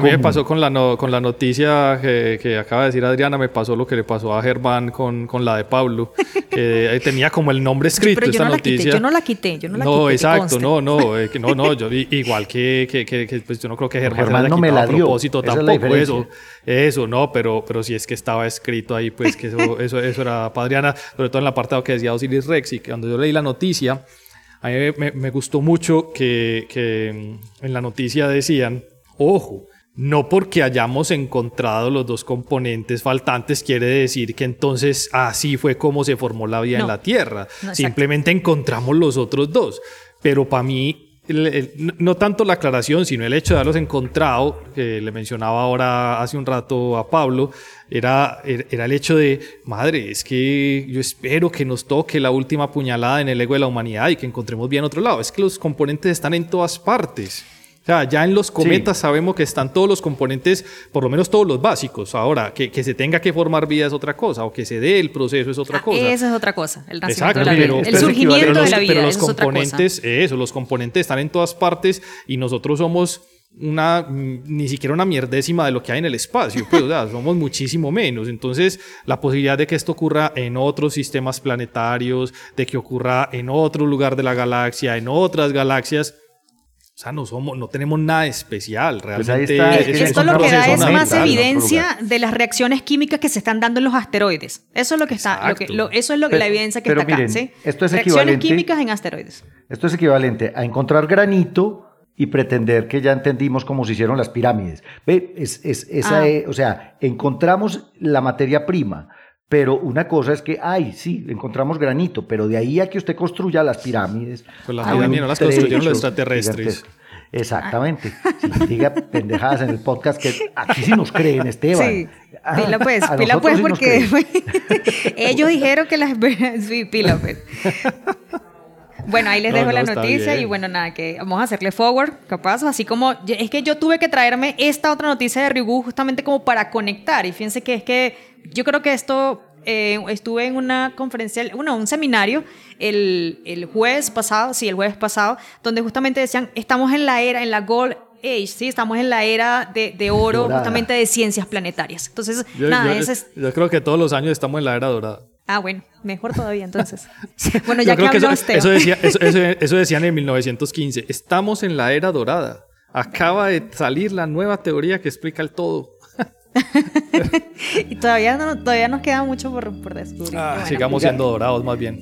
[SPEAKER 5] mí, me pasó con la, con la noticia que, acaba de decir Adriana, me pasó lo que le pasó a Germán con, con la de Pablo, que tenía como el nombre escrito esta
[SPEAKER 1] no
[SPEAKER 5] noticia.
[SPEAKER 1] yo no la quité, yo no la
[SPEAKER 5] no, exacto, no, no, eh, no, no, yo, igual que, que, que, pues yo no creo que Germán,
[SPEAKER 2] Germán no me la dio. a propósito
[SPEAKER 5] tampoco, eso, eso, no, pero, pero si es que estaba escrito ahí, pues que eso, eso, eso era para Adriana, sobre todo en la parte que decía Osiris Rex, y que cuando yo leí la noticia, a mí me, me gustó mucho que, que en la noticia decían Ojo, no porque hayamos encontrado los dos componentes faltantes quiere decir que entonces así fue como se formó la vida en la Tierra. Simplemente encontramos los otros dos. Pero para mí, no tanto la aclaración, sino el hecho de haberlos encontrado, que le mencionaba ahora hace un rato a Pablo, era, era el hecho de, madre, es que yo espero que nos toque la última puñalada en el ego de la humanidad y que encontremos bien otro lado. Es que los componentes están en todas partes. O sea, ya en los cometas sabemos que están todos los componentes, por lo menos todos los básicos. Ahora, que, que, se tenga que formar vida es otra cosa, o que se dé el proceso es otra
[SPEAKER 1] ah,
[SPEAKER 5] cosa.
[SPEAKER 1] Esa es otra cosa, el Exacto, pero, el surgimiento de la vida.
[SPEAKER 5] Pero los componentes, eso, los componentes están en todas partes y nosotros somos una, ni siquiera una mierdécima de lo que hay en el espacio, pues, o sea, somos muchísimo menos. Entonces, la posibilidad de que esto ocurra en otros sistemas planetarios, de que ocurra en otro lugar de la galaxia, en otras galaxias, o sea, no, somos, no tenemos nada especial, pues realmente.
[SPEAKER 1] esto lo que da es más evidencia de las reacciones químicas que se están dando en los asteroides. Eso es lo que está, lo que, eso es lo que la evidencia que está acá.
[SPEAKER 2] Esto es
[SPEAKER 1] reacciones químicas en asteroides.
[SPEAKER 2] Esto es equivalente a encontrar granito y pretender que ya entendimos cómo se hicieron las pirámides. ¿Ve? Es, es, esa ah. o sea, encontramos la materia prima pero una cosa es que, ay, sí, encontramos granito, pero de ahí a que usted construya las pirámides.
[SPEAKER 5] Pues las pirámides no las construyeron los extraterrestres.
[SPEAKER 2] Exactamente. Si diga pendejadas en el podcast que aquí sí nos creen, Esteban. Sí,
[SPEAKER 1] pila pues, pila pues, porque ellos dijeron que las. sí, pila pues. Bueno, ahí les dejo la noticia y bueno, nada, que vamos a hacerle forward, capaz, así como es que yo tuve que traerme esta otra noticia de Ryugu justamente como para conectar y fíjense que es que yo creo que esto eh, estuve en una conferencia, bueno, un seminario el, el, jueves pasado, sí, el jueves pasado, donde justamente decían, estamos en la era, en la Gold Age, sí, estamos en la era de, de oro justamente de ciencias planetarias. Entonces, nada,
[SPEAKER 5] yo,
[SPEAKER 1] es...
[SPEAKER 5] yo creo que todos los años estamos en la era dorada.
[SPEAKER 1] Ah, bueno, mejor todavía entonces. Bueno, ya que habló
[SPEAKER 5] eso, eso, decía, eso, eso, decían en 1915. Estamos en la era dorada. Acaba de salir la nueva teoría que explica el todo.
[SPEAKER 1] y todavía, no, todavía nos queda mucho por, por descubrir.
[SPEAKER 5] Ah, sigamos siendo dorados más bien.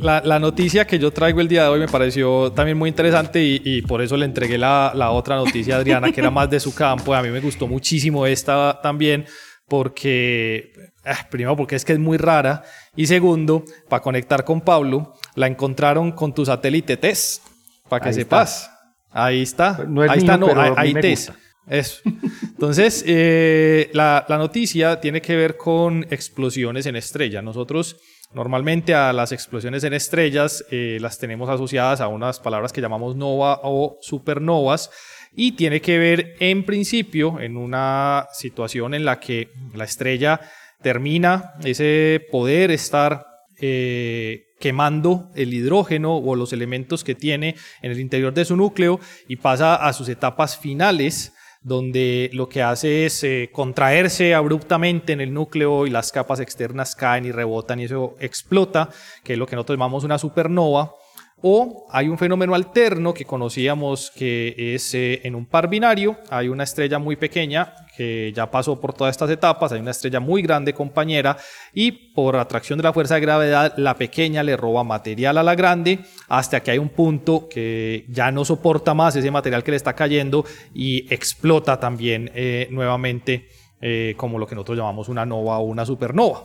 [SPEAKER 5] La, noticia que yo traigo el día de hoy me pareció también muy interesante y, por eso le entregué la, la, otra noticia a Adriana, que era más de su campo. A mí me gustó muchísimo esta también porque, ah, primero porque es que es muy rara y segundo, para conectar con Pablo, la encontraron con tu satélite TESS, para que sepas. Ahí está. ahí está, no, ahí, TESS. Eso. Entonces, eh, la, la, noticia tiene que ver con explosiones en estrella. Nosotros Normalmente a las explosiones en estrellas eh, las tenemos asociadas a unas palabras que llamamos nova o supernovas y tiene que ver en principio en una situación en la que la estrella termina ese poder estar eh, quemando el hidrógeno o los elementos que tiene en el interior de su núcleo y pasa a sus etapas finales donde lo que hace es eh, contraerse abruptamente en el núcleo y las capas externas caen y rebotan y eso explota, que es lo que nosotros llamamos una supernova. O hay un fenómeno alterno que conocíamos que es eh, en un par binario, hay una estrella muy pequeña que ya pasó por todas estas etapas, hay una estrella muy grande compañera y por atracción de la fuerza de gravedad la pequeña le roba material a la grande hasta que hay un punto que ya no soporta más ese material que le está cayendo y explota también eh, nuevamente eh, como lo que nosotros llamamos una nova o una supernova.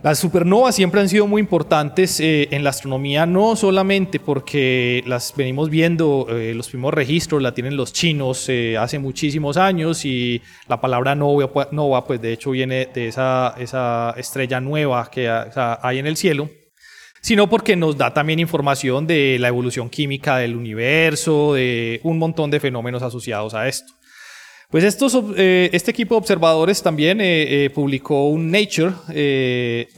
[SPEAKER 5] Las supernovas siempre han sido muy importantes eh, en la astronomía, no solamente porque las venimos viendo, eh, los primeros registros la tienen los chinos eh, hace muchísimos años y la palabra nova, nova, pues de hecho viene de esa, esa estrella nueva que hay en el cielo, sino porque nos da también información de la evolución química del universo, de un montón de fenómenos asociados a esto. Pues estos, eh, este equipo de observadores también eh, eh, publicó un Nature,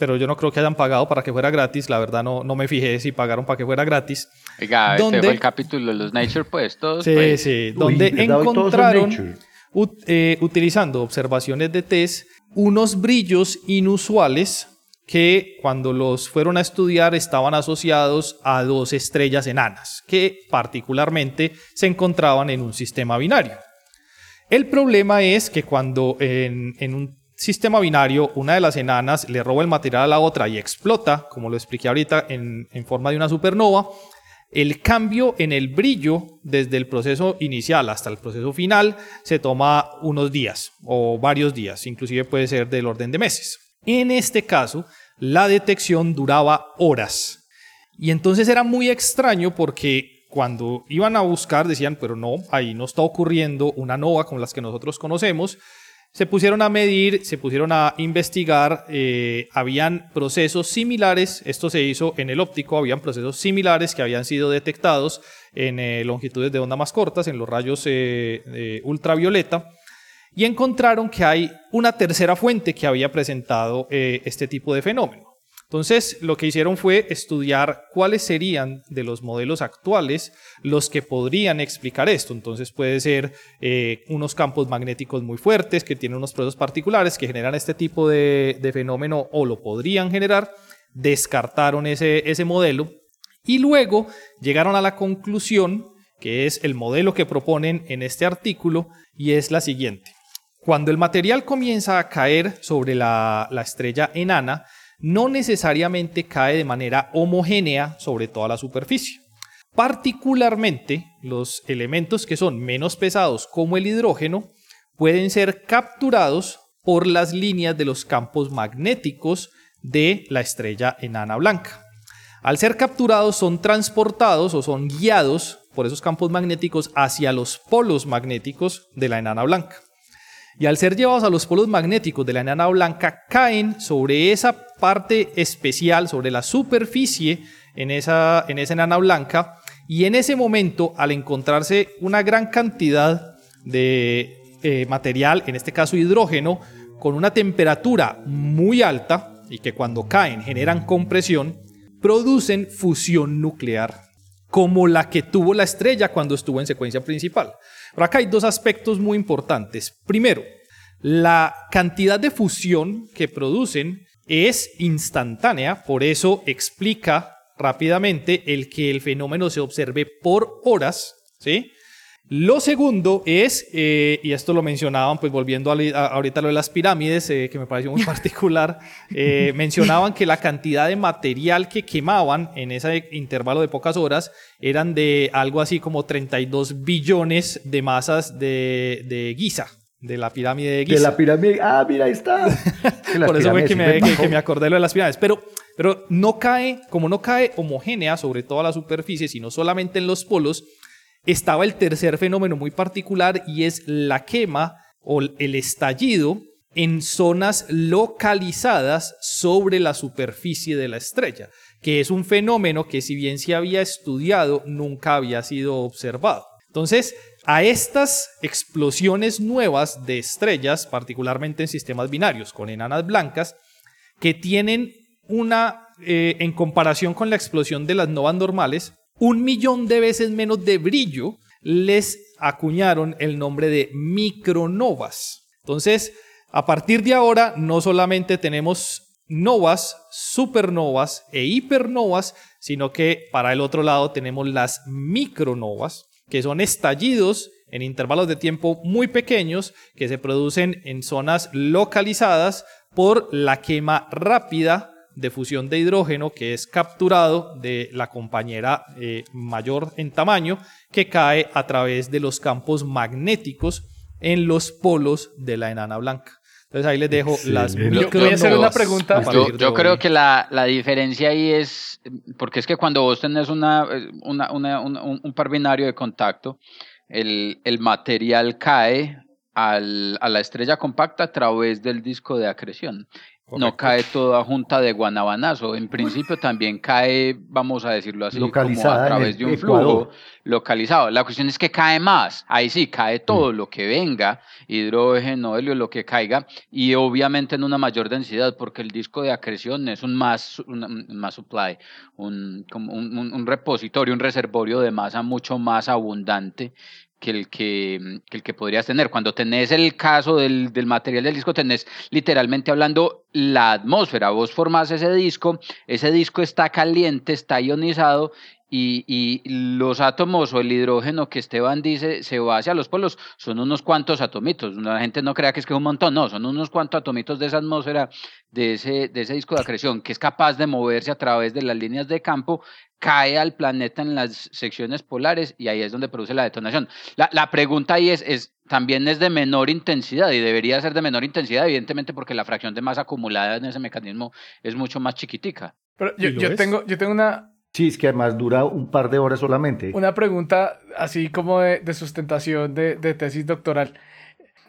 [SPEAKER 5] pero yo no creo que hayan pagado para que fuera gratis. La verdad no, no me fijé si pagaron para que fuera gratis.
[SPEAKER 4] Oiga, este fue el capítulo de los Nature, pues todos.
[SPEAKER 5] Sí,
[SPEAKER 4] pues.
[SPEAKER 5] sí, donde encontraron, utilizando observaciones de test, unos brillos inusuales que cuando los fueron a estudiar estaban asociados a dos estrellas enanas, que particularmente se encontraban en un sistema binario. El problema es que cuando en, un sistema binario una de las enanas le roba el material a la otra y explota, como lo expliqué ahorita en, forma de una supernova, el cambio en el brillo desde el proceso inicial hasta el proceso final se toma unos días o varios días, inclusive puede ser del orden de meses. En este caso, la detección duraba horas. Y entonces era muy extraño porque cuando iban a buscar decían, pero no, ahí no está ocurriendo una nova como las que nosotros conocemos. Se pusieron a medir, se pusieron a investigar, eh, habían procesos similares, esto se hizo en el óptico, habían procesos similares que habían sido detectados en eh, longitudes de onda más cortas, en los rayos eh, ultravioleta, y encontraron que hay una tercera fuente que había presentado este tipo de fenómeno. Entonces, lo que hicieron fue estudiar cuáles serían de los modelos actuales los que podrían explicar esto. Entonces, puede ser eh, unos campos magnéticos muy fuertes que tienen unos procesos particulares que generan este tipo de, fenómeno o lo podrían generar. Descartaron ese, modelo y luego llegaron a la conclusión, que es el modelo que proponen en este artículo, y es la siguiente. Cuando el material comienza a caer sobre la estrella enana, no necesariamente cae de manera homogénea sobre toda la superficie. Particularmente, los elementos que son menos pesados, como el hidrógeno, pueden ser capturados por las líneas de los campos magnéticos de la estrella enana blanca. Al ser capturados son transportados o son guiados por esos campos magnéticos hacia los polos magnéticos de la enana blanca y al ser llevados a los polos magnéticos de la enana blanca caen sobre esa parte especial, sobre la superficie en esa, en esa enana blanca y en ese momento al encontrarse una gran cantidad de eh, material, en este caso hidrógeno, con una temperatura muy alta y que cuando caen generan compresión, producen fusión nuclear, como la que tuvo la estrella cuando estuvo en secuencia principal. Pero acá hay dos aspectos muy importantes. Primero, la cantidad de fusión que producen es instantánea, por eso explica rápidamente el que el fenómeno se observe por horas, ¿sí? Lo segundo es, eh, y esto lo mencionaban, pues volviendo a, ahorita lo de las pirámides, eh, que me pareció muy particular, eh, mencionaban que la cantidad de material que quemaban en ese intervalo de pocas horas eran de algo así como 32 billones de masas de, de Giza, de la pirámide de Giza.
[SPEAKER 2] De la pirámide, ah, mira, ahí está.
[SPEAKER 5] Por eso fue que me, que me, acordé lo de las pirámides. Pero, pero no cae, como no cae homogénea sobre toda la superficie, sino solamente en los polos, estaba el tercer fenómeno muy particular y es la quema o el estallido en zonas localizadas sobre la superficie de la estrella, que es un fenómeno que si bien se había estudiado, nunca había sido observado. Entonces, a estas explosiones nuevas de estrellas, particularmente en sistemas binarios con enanas blancas, que tienen una, eh, en comparación con la explosión de las novas normales, un millón de veces menos de brillo, les acuñaron el nombre de micronovas. Entonces, a partir de ahora, no solamente tenemos novas, supernovas e hipernovas, sino que para el otro lado tenemos las micronovas, que son estallidos en intervalos de tiempo muy pequeños que se producen en zonas localizadas por la quema rápida de fusión de hidrógeno que es capturado de la compañera eh, mayor en tamaño que cae a través de los campos magnéticos en los polos de la enana blanca. Entonces ahí les dejo las
[SPEAKER 3] micro Voy a hacer una pregunta.
[SPEAKER 4] Yo, creo que la, la, diferencia ahí es, porque es que cuando vos tenés una, una, una, un, par binario de contacto, el, el material cae al, a la estrella compacta a través del disco de acreción. No cae toda junta de guanabanazo. En principio también cae, vamos a decirlo así, como a través de un flujo localizado. La cuestión es que cae más. Ahí sí, cae todo mm. lo que venga, hidrógeno, helio, lo que caiga, y obviamente en una mayor densidad, porque el disco de acreción es un más, un, más supply, un, un, un repositorio, un reservorio de masa mucho más abundante que el que, el que podrías tener. Cuando tenés el caso del, del, material del disco, tenés literalmente hablando la atmósfera. Vos formás ese disco, ese disco está caliente, está ionizado y, y, los átomos o el hidrógeno que Esteban dice se va hacia los polos son unos cuantos atomitos. La gente no crea que es que es un montón, no, son unos cuantos atomitos de esa atmósfera, de ese, de ese disco de acreción, que es capaz de moverse a través de las líneas de campo cae al planeta en las secciones polares y ahí es donde produce la detonación. La, la pregunta ahí es, es, también es de menor intensidad y debería ser de menor intensidad, evidentemente, porque la fracción de masa acumulada en ese mecanismo es mucho más chiquitica.
[SPEAKER 3] Pero yo, yo tengo, yo tengo una...
[SPEAKER 2] Sí, es que además dura un par de horas solamente.
[SPEAKER 3] Una pregunta así como de, de sustentación de, de, tesis doctoral.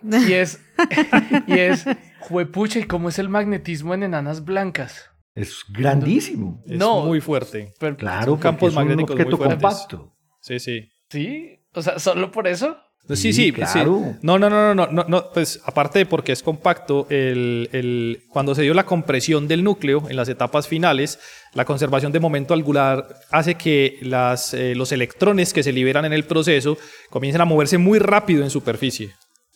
[SPEAKER 3] Y es, y es, juepucha, ¿y cómo es el magnetismo en enanas blancas?
[SPEAKER 2] Es grandísimo.
[SPEAKER 5] Es no, muy fuerte.
[SPEAKER 2] claro, campos magnéticos muy fuertes. compacto.
[SPEAKER 5] Sí, sí.
[SPEAKER 3] ¿Sí? O sea, ¿solo por eso?
[SPEAKER 5] Sí, sí, claro. No, no, no, no, no, no, pues aparte de porque es compacto, el, el, cuando se dio la compresión del núcleo en las etapas finales, la conservación de momento angular hace que las, eh, los electrones que se liberan en el proceso comiencen a moverse muy rápido en superficie.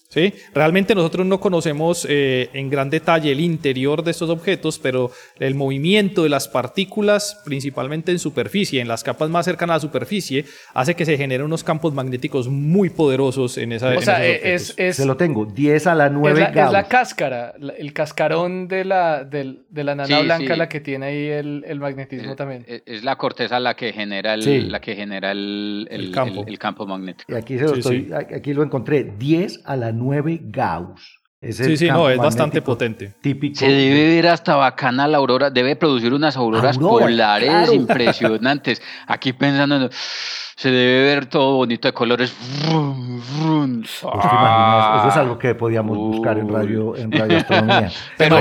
[SPEAKER 5] ¿Sí? Realmente nosotros no conocemos eh, en gran detalle el interior de estos objetos, pero el movimiento de las partículas, principalmente en superficie, en las capas más cercanas a la superficie, hace que se generen unos campos magnéticos muy poderosos en esa
[SPEAKER 3] O sea, es,
[SPEAKER 2] Se lo tengo, 10 a la 9
[SPEAKER 3] es la, es la cáscara, el cascarón de la, de, la nana blanca la que tiene ahí el, magnetismo también.
[SPEAKER 4] Es, la corteza la que genera el, la que genera el, campo. el, campo magnético.
[SPEAKER 2] Y aquí, se lo estoy, aquí lo encontré, 10 a la 9 Gauss.
[SPEAKER 5] Sí, sí, no, es bastante potente.
[SPEAKER 4] Típico. Se debe ver hasta bacana la aurora, debe producir unas auroras polares impresionantes. Aquí pensando en se debe ver todo bonito de colores.
[SPEAKER 2] Eso es algo que podíamos buscar en radio, en radioastronomía.
[SPEAKER 4] pero,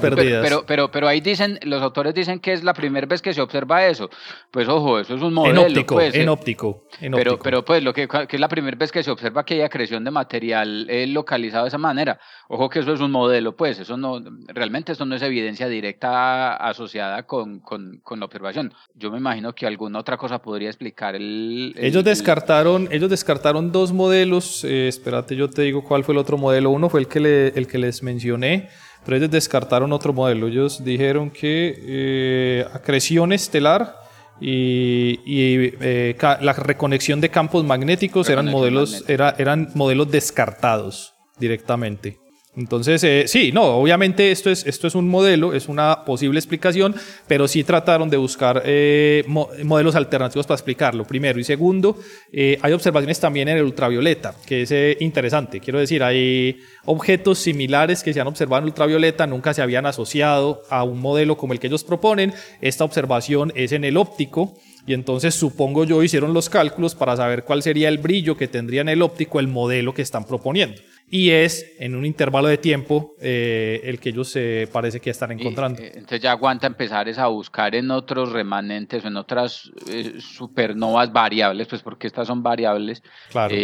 [SPEAKER 4] pero, pero, pero, ahí dicen, los autores dicen que es la primera vez que se observa eso. Pues ojo, eso es un modelo.
[SPEAKER 5] En óptico,
[SPEAKER 4] pues,
[SPEAKER 5] en óptico.
[SPEAKER 4] pero, pero pues lo que, que, es la primera vez que se observa que hay acreción de material eh, localizado de esa manera. Ojo que eso es un modelo, pues eso no, realmente eso no es evidencia directa asociada con, con, con la observación. Yo me imagino que alguna otra cosa podría explicar
[SPEAKER 5] ellos, descartaron, ellos descartaron dos modelos, eh, espérate, yo te digo cuál fue el otro modelo. Uno fue el que, le, el que les mencioné, pero ellos descartaron otro modelo. Ellos dijeron que eh, acreción estelar y, eh, la reconexión de campos magnéticos eran modelos, era, eran modelos descartados directamente. Entonces, eh, sí, no, obviamente esto es, esto es un modelo, es una posible explicación, pero sí trataron de buscar eh, modelos alternativos para explicarlo, primero. Y segundo, eh, hay observaciones también en el ultravioleta, que es interesante. Quiero decir, hay objetos similares que se han observado en ultravioleta, nunca se habían asociado a un modelo como el que ellos proponen. Esta observación es en el óptico. Y entonces supongo yo hicieron los cálculos para saber cuál sería el brillo que tendría en el óptico el modelo que están proponiendo. y es en un intervalo de tiempo eh, el que ellos se parece que están encontrando.
[SPEAKER 4] Y, entonces ya aguanta empezar es a buscar en otros remanentes, en otras supernovas variables, pues porque estas son variables.
[SPEAKER 5] Claro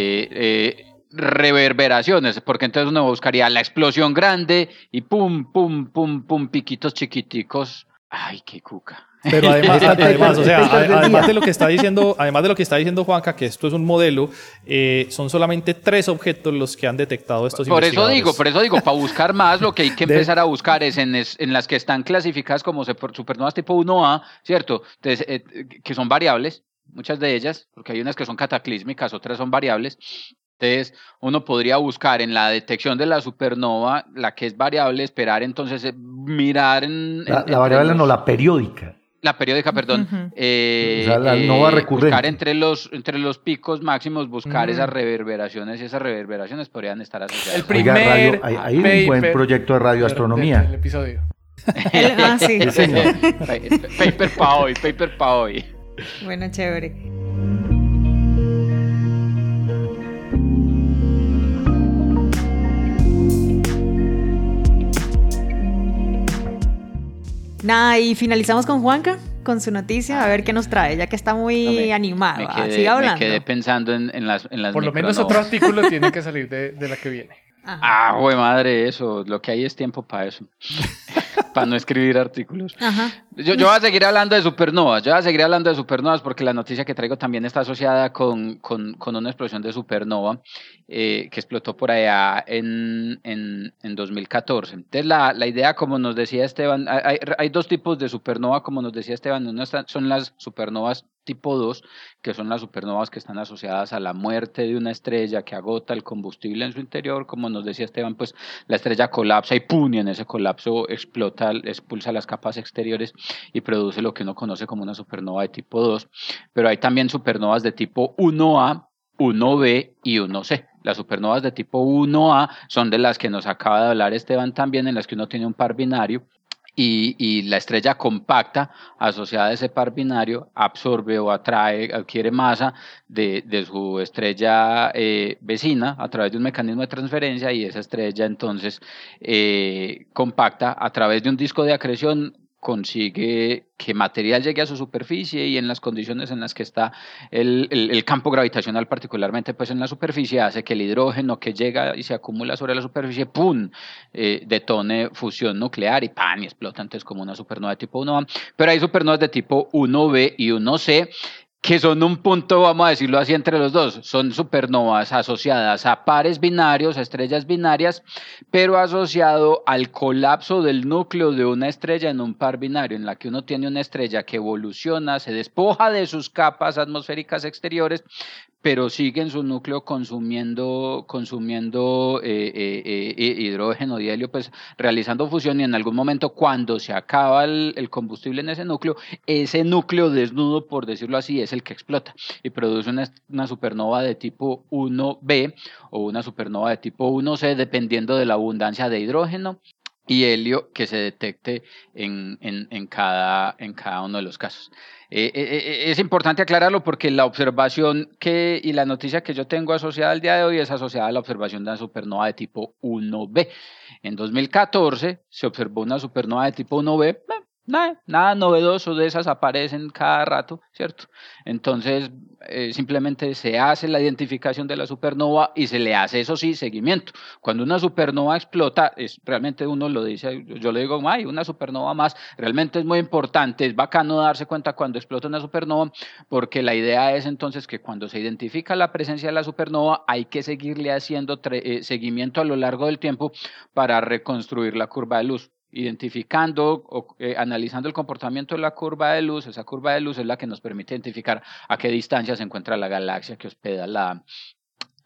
[SPEAKER 4] reverberaciones, porque entonces uno buscaría la explosión grande y pum, pum, pum, pum, piquitos chiquiticos. Ay, qué cuca.
[SPEAKER 5] Pero además, además, o sea, además de lo que está diciendo, además de lo que está diciendo Juanca, que esto es un modelo, eh, son solamente tres objetos los que han detectado estos
[SPEAKER 4] Por eso digo, por eso digo, para buscar más, lo que hay que empezar a buscar es en, en, las que están clasificadas como supernovas tipo 1A, ¿cierto? Entonces, eh, que son variables, muchas de ellas, porque hay unas que son cataclísmicas, otras son variables, entonces, uno podría buscar en la detección de la supernova, la que es variable, esperar entonces eh, mirar en...
[SPEAKER 2] La, variable no, la periódica.
[SPEAKER 4] La periódica, perdón.
[SPEAKER 2] Eh, o sea, la nova recurrente.
[SPEAKER 4] Buscar entre los, entre los picos máximos, buscar esas reverberaciones y esas reverberaciones podrían estar asociadas.
[SPEAKER 2] El primer hay, un buen proyecto de radioastronomía.
[SPEAKER 3] El, episodio.
[SPEAKER 1] ah, sí.
[SPEAKER 4] señor. paper para hoy, paper para hoy.
[SPEAKER 1] Bueno, chévere. Nada, y finalizamos con Juanca, con su noticia, a ver qué nos trae, ya que está muy animado.
[SPEAKER 4] Me quedé,
[SPEAKER 1] hablando.
[SPEAKER 4] Me quedé pensando en, las, en las
[SPEAKER 3] Por lo menos otro artículo tiene que salir de, de la que viene.
[SPEAKER 4] Ah, güey, madre, eso. Lo que hay es tiempo para eso. para no escribir artículos. Yo, yo, voy a seguir hablando de supernovas. Yo voy a seguir hablando de supernovas porque la noticia que traigo también está asociada con, con, con una explosión de supernova eh, que explotó por allá en, en, en 2014. Entonces, la, la, idea, como nos decía Esteban, hay, hay, dos tipos de supernova, como nos decía Esteban. Una son las supernovas tipo 2, que son las supernovas que están asociadas a la muerte de una estrella que agota el combustible en su interior, como nos decía Esteban, pues la estrella colapsa y ¡pum! y en ese colapso explota, expulsa las capas exteriores y produce lo que uno conoce como una supernova de tipo 2. Pero hay también supernovas de tipo 1A, 1B y 1C. Las supernovas de tipo 1A son de las que nos acaba de hablar Esteban también, en las que uno tiene un par binario y, la estrella compacta asociada a ese par binario absorbe o atrae, adquiere masa de, su estrella eh, vecina a través de un mecanismo de transferencia y esa estrella entonces eh, compacta a través de un disco de acreción consigue que material llegue a su superficie y en las condiciones en las que está el, campo gravitacional, particularmente pues en la superficie, hace que el hidrógeno que llega y se acumula sobre la superficie, ¡pum!, eh, detone fusión nuclear y ¡pam!, y explota entonces como una supernova de tipo 1A. Pero hay supernovas de tipo 1B y 1C que son un punto, vamos a decirlo así, entre los dos. Son supernovas asociadas a pares binarios, a estrellas binarias, pero asociado al colapso del núcleo de una estrella en un par binario, en la que uno tiene una estrella que evoluciona, se despoja de sus capas atmosféricas exteriores, pero sigue en su núcleo consumiendo, consumiendo eh, eh, eh, hidrógeno y helio, pues realizando fusión y en algún momento cuando se acaba el, combustible en ese núcleo, ese núcleo desnudo, por decirlo así, es el que explota y produce una, una supernova de tipo 1B o una supernova de tipo 1C, dependiendo de la abundancia de hidrógeno y helio que se detecte en, en, cada, en cada uno de los casos. Eh, eh, eh, es importante aclararlo porque la observación que, y la noticia que yo tengo asociada al día de hoy es asociada a la observación de una supernova de tipo 1B. En 2014 se observó una supernova de tipo 1B, nada, nada novedoso de esas aparecen cada rato, ¿cierto? Entonces, eh, simplemente se hace la identificación de la supernova y se le hace, eso sí, seguimiento. Cuando una supernova explota, es, realmente uno lo dice, yo le digo, ay, una supernova más, realmente es muy importante, es bacano darse cuenta cuando explota una supernova, porque la idea es entonces que cuando se identifica la presencia de la supernova, hay que seguirle haciendo eh, seguimiento a lo largo del tiempo para reconstruir la curva de luz identificando o eh, analizando el comportamiento de la curva de luz, esa curva de luz es la que nos permite identificar a qué distancia se encuentra la galaxia que hospeda la,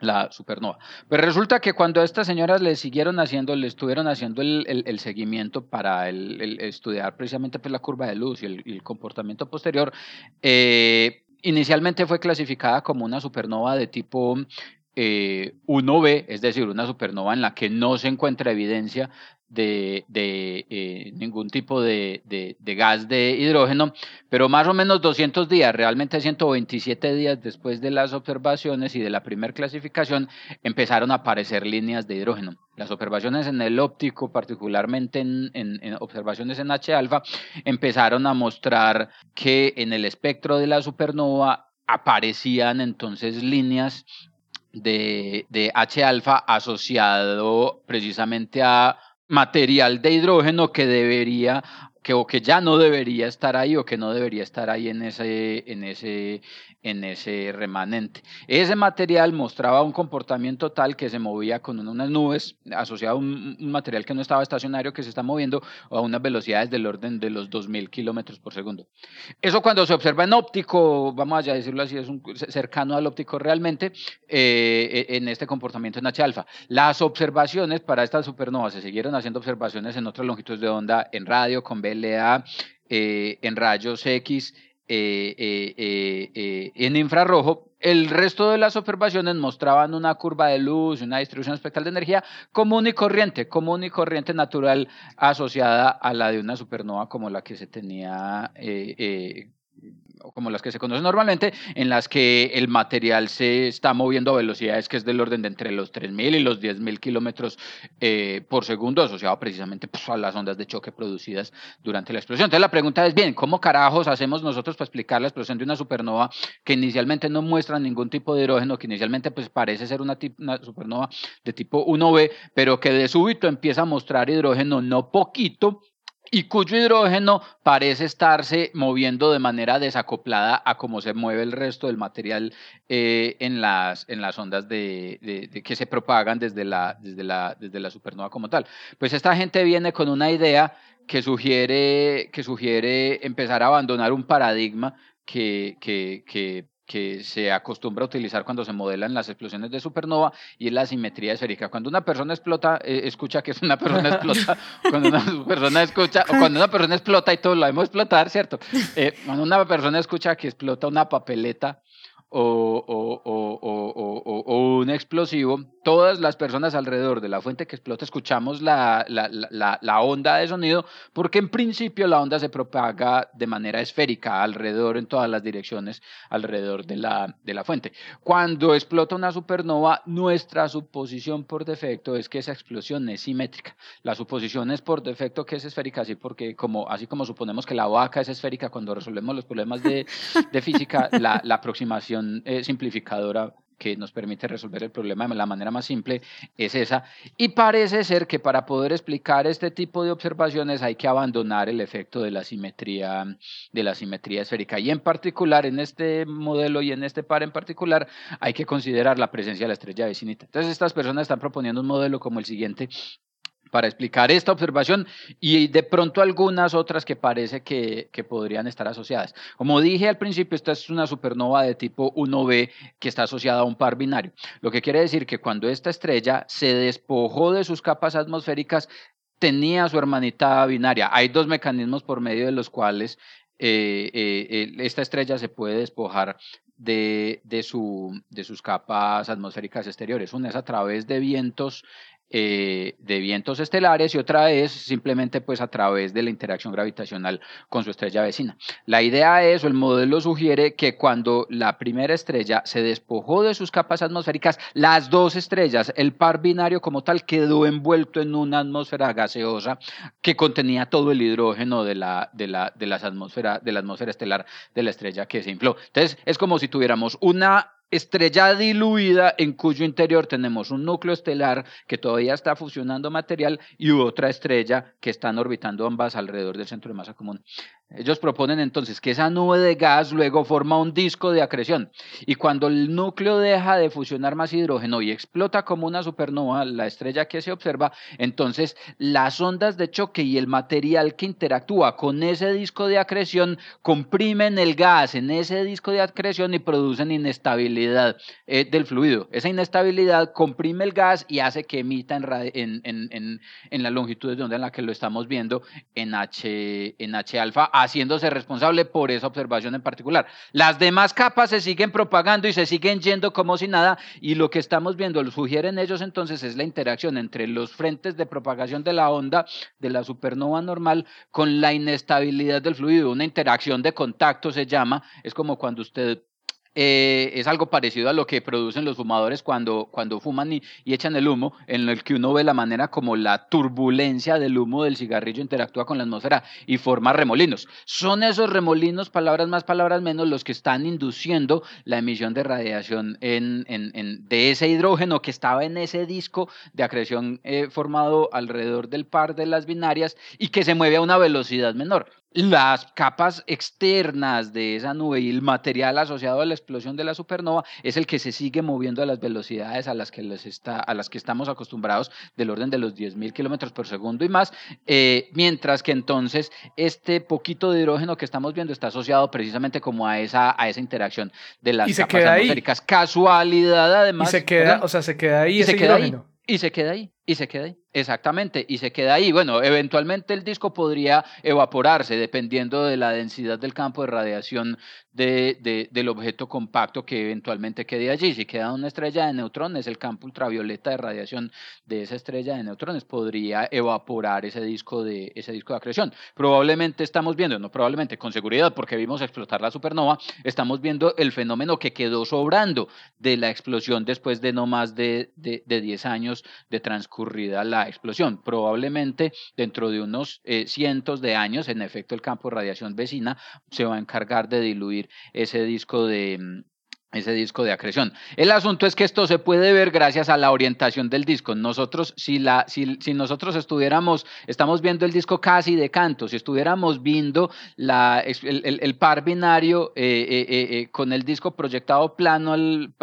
[SPEAKER 4] la supernova. Pero resulta que cuando a estas señoras le siguieron haciendo, le estuvieron haciendo el, el, seguimiento para el, estudiar precisamente pues, la curva de luz y el, comportamiento posterior, eh, inicialmente fue clasificada como una supernova de tipo 1B, eh, es decir, una supernova en la que no se encuentra evidencia de, eh, ningún tipo de, de, gas de hidrógeno, pero más o menos 200 días, realmente 127 días después de las observaciones y de la primera clasificación, empezaron a aparecer líneas de hidrógeno. Las observaciones en el óptico, particularmente en, observaciones en H-alfa, empezaron a mostrar que en el espectro de la supernova aparecían entonces líneas de, de H-alfa asociado precisamente a material de hidrógeno que debería que o que ya no debería estar ahí o que no debería estar ahí en ese, en ese, en ese remanente. Ese material mostraba un comportamiento tal que se movía con unas nubes asociado a un, material que no estaba estacionario, que se está moviendo a unas velocidades del orden de los 2.000 kilómetros por segundo. Eso cuando se observa en óptico, vamos a decirlo así, es cercano al óptico realmente, eh, e, en este comportamiento en H-alfa. Las observaciones para estas supernovas se siguieron haciendo observaciones en otras longitudes de onda, en radio, con BLA, eh, en rayos X, eh, eh, en infrarrojo. El resto de las observaciones mostraban una curva de luz, una distribución espectral de energía común y corriente, común y corriente natural asociada a la de una supernova como la que se tenía como las que se conocen normalmente, en las que el material se está moviendo a velocidades que es del orden de entre los 3.000 y los 10.000 kilómetros eh, por segundo, asociado precisamente pues, a las ondas de choque producidas durante la explosión. Entonces la pregunta es, bien, ¿cómo carajos hacemos nosotros para explicar la explosión de una supernova que inicialmente no muestra ningún tipo de hidrógeno, que inicialmente pues parece ser una, una supernova de tipo 1B, pero que de súbito empieza a mostrar hidrógeno no poquito, y cuyo hidrógeno parece estarse moviendo de manera desacoplada a cómo se mueve el resto del material eh, en, las, en las ondas que se propagan desde la, desde, la, desde la supernova como tal. Pues esta gente viene con una idea que sugiere, que sugiere empezar a abandonar un paradigma que, que, que que se acostumbra a utilizar cuando se modelan las explosiones de supernova y es la simetría esférica. Cuando una persona explota, eh, escucha que es una persona explota, cuando una persona escucha, o cuando una persona explota y todo lo vemos explotar, ¿cierto? Eh, cuando una persona escucha que explota una papeleta o, un explosivo, todas las personas alrededor de la fuente que explota escuchamos la, la, la, onda de sonido porque en principio la onda se propaga de manera esférica alrededor en todas las direcciones alrededor de la, de la fuente. Cuando explota una supernova, nuestra suposición por defecto es que esa explosión es simétrica. La suposición es por defecto que es esférica, así, porque como, así como suponemos que la vaca es esférica cuando resolvemos los problemas de, de física, la, la eh, simplificadora que nos permite resolver el problema de la manera más simple es esa. Y parece ser que para poder explicar este tipo de observaciones hay que abandonar el efecto de la simetría, de la simetría esférica. Y en particular, en este modelo y en este par en particular, hay que considerar la presencia de la estrella vecinita. Entonces, estas personas están proponiendo un modelo como el siguiente, para explicar esta observación y de pronto algunas otras que parece que, podrían estar asociadas. Como dije al principio, esta es una supernova de tipo 1b que está asociada a un par binario, lo que quiere decir que cuando esta estrella se despojó de sus capas atmosféricas, tenía su hermanita binaria. Hay dos mecanismos por medio de los cuales eh, eh, esta estrella se puede despojar de, de, su, de sus capas atmosféricas exteriores. Una es a través de vientos eh, de vientos estelares y otra es simplemente pues a través de la interacción gravitacional con su estrella vecina. La idea es, o el modelo sugiere que cuando la primera estrella se despojó de sus capas atmosféricas, las dos estrellas, el par binario como tal, quedó envuelto en una atmósfera gaseosa que contenía todo el hidrógeno de la, de la, de las atmósfera, de la atmósfera estelar de la estrella que se infló. Entonces, es como si tuviéramos una estrella diluida en cuyo interior tenemos un núcleo estelar que todavía está fusionando material y otra estrella que están orbitando ambas alrededor del centro de masa común. Ellos proponen entonces que esa nube de gas luego forma un disco de acreción y cuando el núcleo deja de fusionar más hidrógeno y explota como una supernova, la estrella que se observa, entonces las ondas de choque y el material que interactúa con ese disco de acreción comprimen el gas en ese disco de acreción y producen inestabilidad eh, del fluido. Esa inestabilidad comprime el gas y hace que emita en, en, en, en, la longitud de onda en la que lo estamos viendo en H, en H alfa haciéndose responsable por esa observación en particular. Las demás capas se siguen propagando y se siguen yendo como si nada y lo que estamos viendo, lo sugieren ellos entonces, es la interacción entre los frentes de propagación de la onda de la supernova normal con la inestabilidad del fluido, una interacción de contacto se llama, es como cuando usted eh, es algo parecido a lo que producen los fumadores cuando, cuando fuman y, echan el humo, en el que uno ve la manera como la turbulencia del humo del cigarrillo interactúa con la atmósfera y forma remolinos. Son esos remolinos, palabras más, palabras menos, los que están induciendo la emisión de radiación de ese hidrógeno que estaba en ese disco de acreción eh, formado alrededor del par de las binarias y que se mueve a una velocidad menor las capas externas de esa nube y el material asociado a la explosión de la supernova es el que se sigue moviendo a las velocidades a las que, les está, a las que estamos acostumbrados del orden de los 10.000 kilómetros por segundo y más, eh, mientras que entonces este poquito de hidrógeno que estamos viendo está asociado precisamente como a esa, a esa interacción de las capas atmosféricas. Casualidad además.
[SPEAKER 3] Y se queda, o sea, se queda ahí
[SPEAKER 4] y se queda ahí. Y se queda ahí, y se queda ahí. Exactamente, y se queda ahí. Bueno, eventualmente el disco podría evaporarse dependiendo de la densidad del campo de radiación de, del objeto compacto que eventualmente quede allí. Si queda una estrella de neutrones, el campo ultravioleta de radiación de esa estrella de neutrones podría evaporar ese disco de, ese disco de acreción. Probablemente estamos viendo, no probablemente, con seguridad, porque vimos explotar la supernova, estamos viendo el fenómeno que quedó sobrando de la explosión después de no más de, de, de 10 años de transcurrida la explosión. Probablemente dentro de unos eh, cientos de años, en efecto, el campo de radiación vecina se va a encargar de diluir ese disco de mm, ese disco de acreción. El asunto es que esto se puede ver gracias a la orientación del disco. Nosotros, si, la, si, si nosotros estuviéramos, estamos viendo el disco casi de canto, si estuviéramos viendo la, el, par binario eh, eh, con el disco proyectado plano al,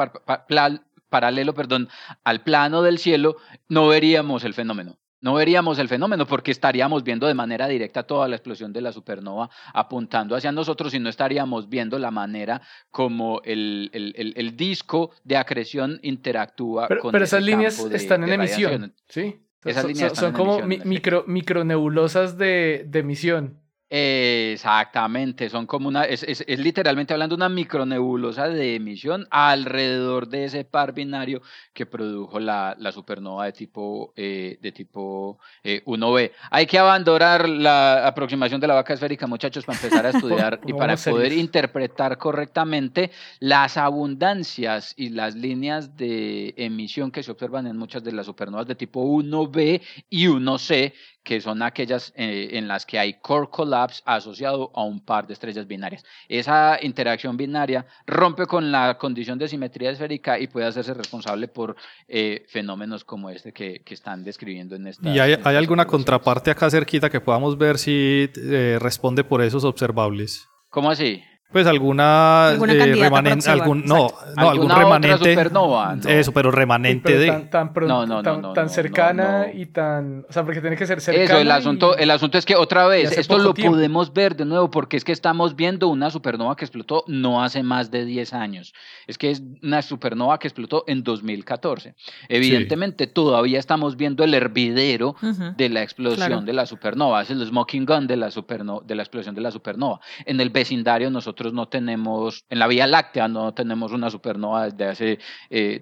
[SPEAKER 4] paralelo, perdón, al plano del cielo, no veríamos el fenómeno. No veríamos el fenómeno porque estaríamos viendo de manera directa toda la explosión de la supernova apuntando hacia nosotros y no estaríamos viendo la manera como el, el, disco de acreción interactúa
[SPEAKER 3] con Pero esas líneas están en emisión, ¿sí? Esas líneas son, como micro, micronebulosas de, de emisión.
[SPEAKER 4] Exactamente, son como una, es, es, literalmente hablando una micronebulosa de emisión alrededor de ese par binario que produjo la, la supernova de tipo, eh, de tipo 1B. Eh, Hay que abandonar la aproximación de la vaca esférica, muchachos, para empezar a estudiar y para poder interpretar correctamente las abundancias y las líneas de emisión que se observan en muchas de las supernovas de tipo 1B y 1C que son aquellas eh, en las que hay core collapse asociado a un par de estrellas binarias. Esa interacción binaria rompe con la condición de simetría esférica y puede hacerse responsable por eh, fenómenos como este que, que, están describiendo en esta.
[SPEAKER 5] ¿Y hay, hay alguna contraparte acá cerquita que podamos ver si eh, responde por esos observables?
[SPEAKER 4] ¿Cómo así?
[SPEAKER 5] Pues alguna, eh, remanente, algún, no, no algún remanente.
[SPEAKER 4] Supernova,
[SPEAKER 5] Eso, pero remanente de.
[SPEAKER 3] Tan, tan, tan, cercana y tan. O sea, porque tiene que ser cercana.
[SPEAKER 4] Eso, el asunto, el asunto es que otra vez, esto lo podemos ver de nuevo, porque es que estamos viendo una supernova que explotó no hace más de 10 años. Es que es una supernova que explotó en 2014. Evidentemente, todavía estamos viendo el hervidero de la explosión de la supernova. Es el smoking gun de la, supernova, de la explosión de la supernova. En el vecindario, nosotros no tenemos, en la Vía Láctea no tenemos una supernova desde hace, eh,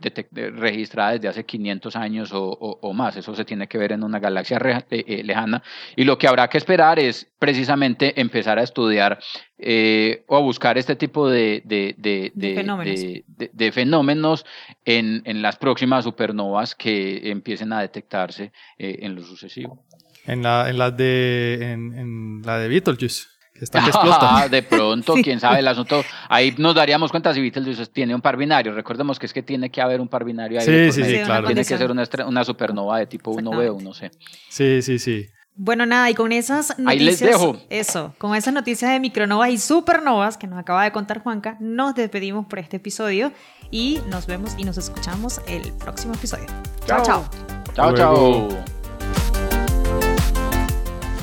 [SPEAKER 4] registrada desde hace 500 años o, más. Eso se tiene que ver en una galaxia eh, eh, lejana. Y lo que habrá que esperar es precisamente empezar a estudiar o a buscar este tipo de, de, fenómenos, en, en, las próximas supernovas que empiecen a detectarse en lo sucesivo.
[SPEAKER 5] En la, en la de en, en la de Beetlejuice.
[SPEAKER 4] Ah, de pronto, quién sabe el asunto. Ahí nos daríamos cuenta si Beetlejuice tiene un par binario. Recordemos que es que tiene que haber un par binario ahí.
[SPEAKER 5] Sí, sí, sí, claro.
[SPEAKER 4] Tiene que ser una, una supernova de tipo 1B o 1C.
[SPEAKER 5] Sí, sí, sí.
[SPEAKER 1] Bueno, nada, y con esas noticias. Ahí les dejo. Eso, con esas noticias de micronovas y supernovas que nos acaba de contar Juanca, nos despedimos por este episodio y nos vemos y nos escuchamos el próximo episodio. Chao, chao.
[SPEAKER 4] Chao, chao.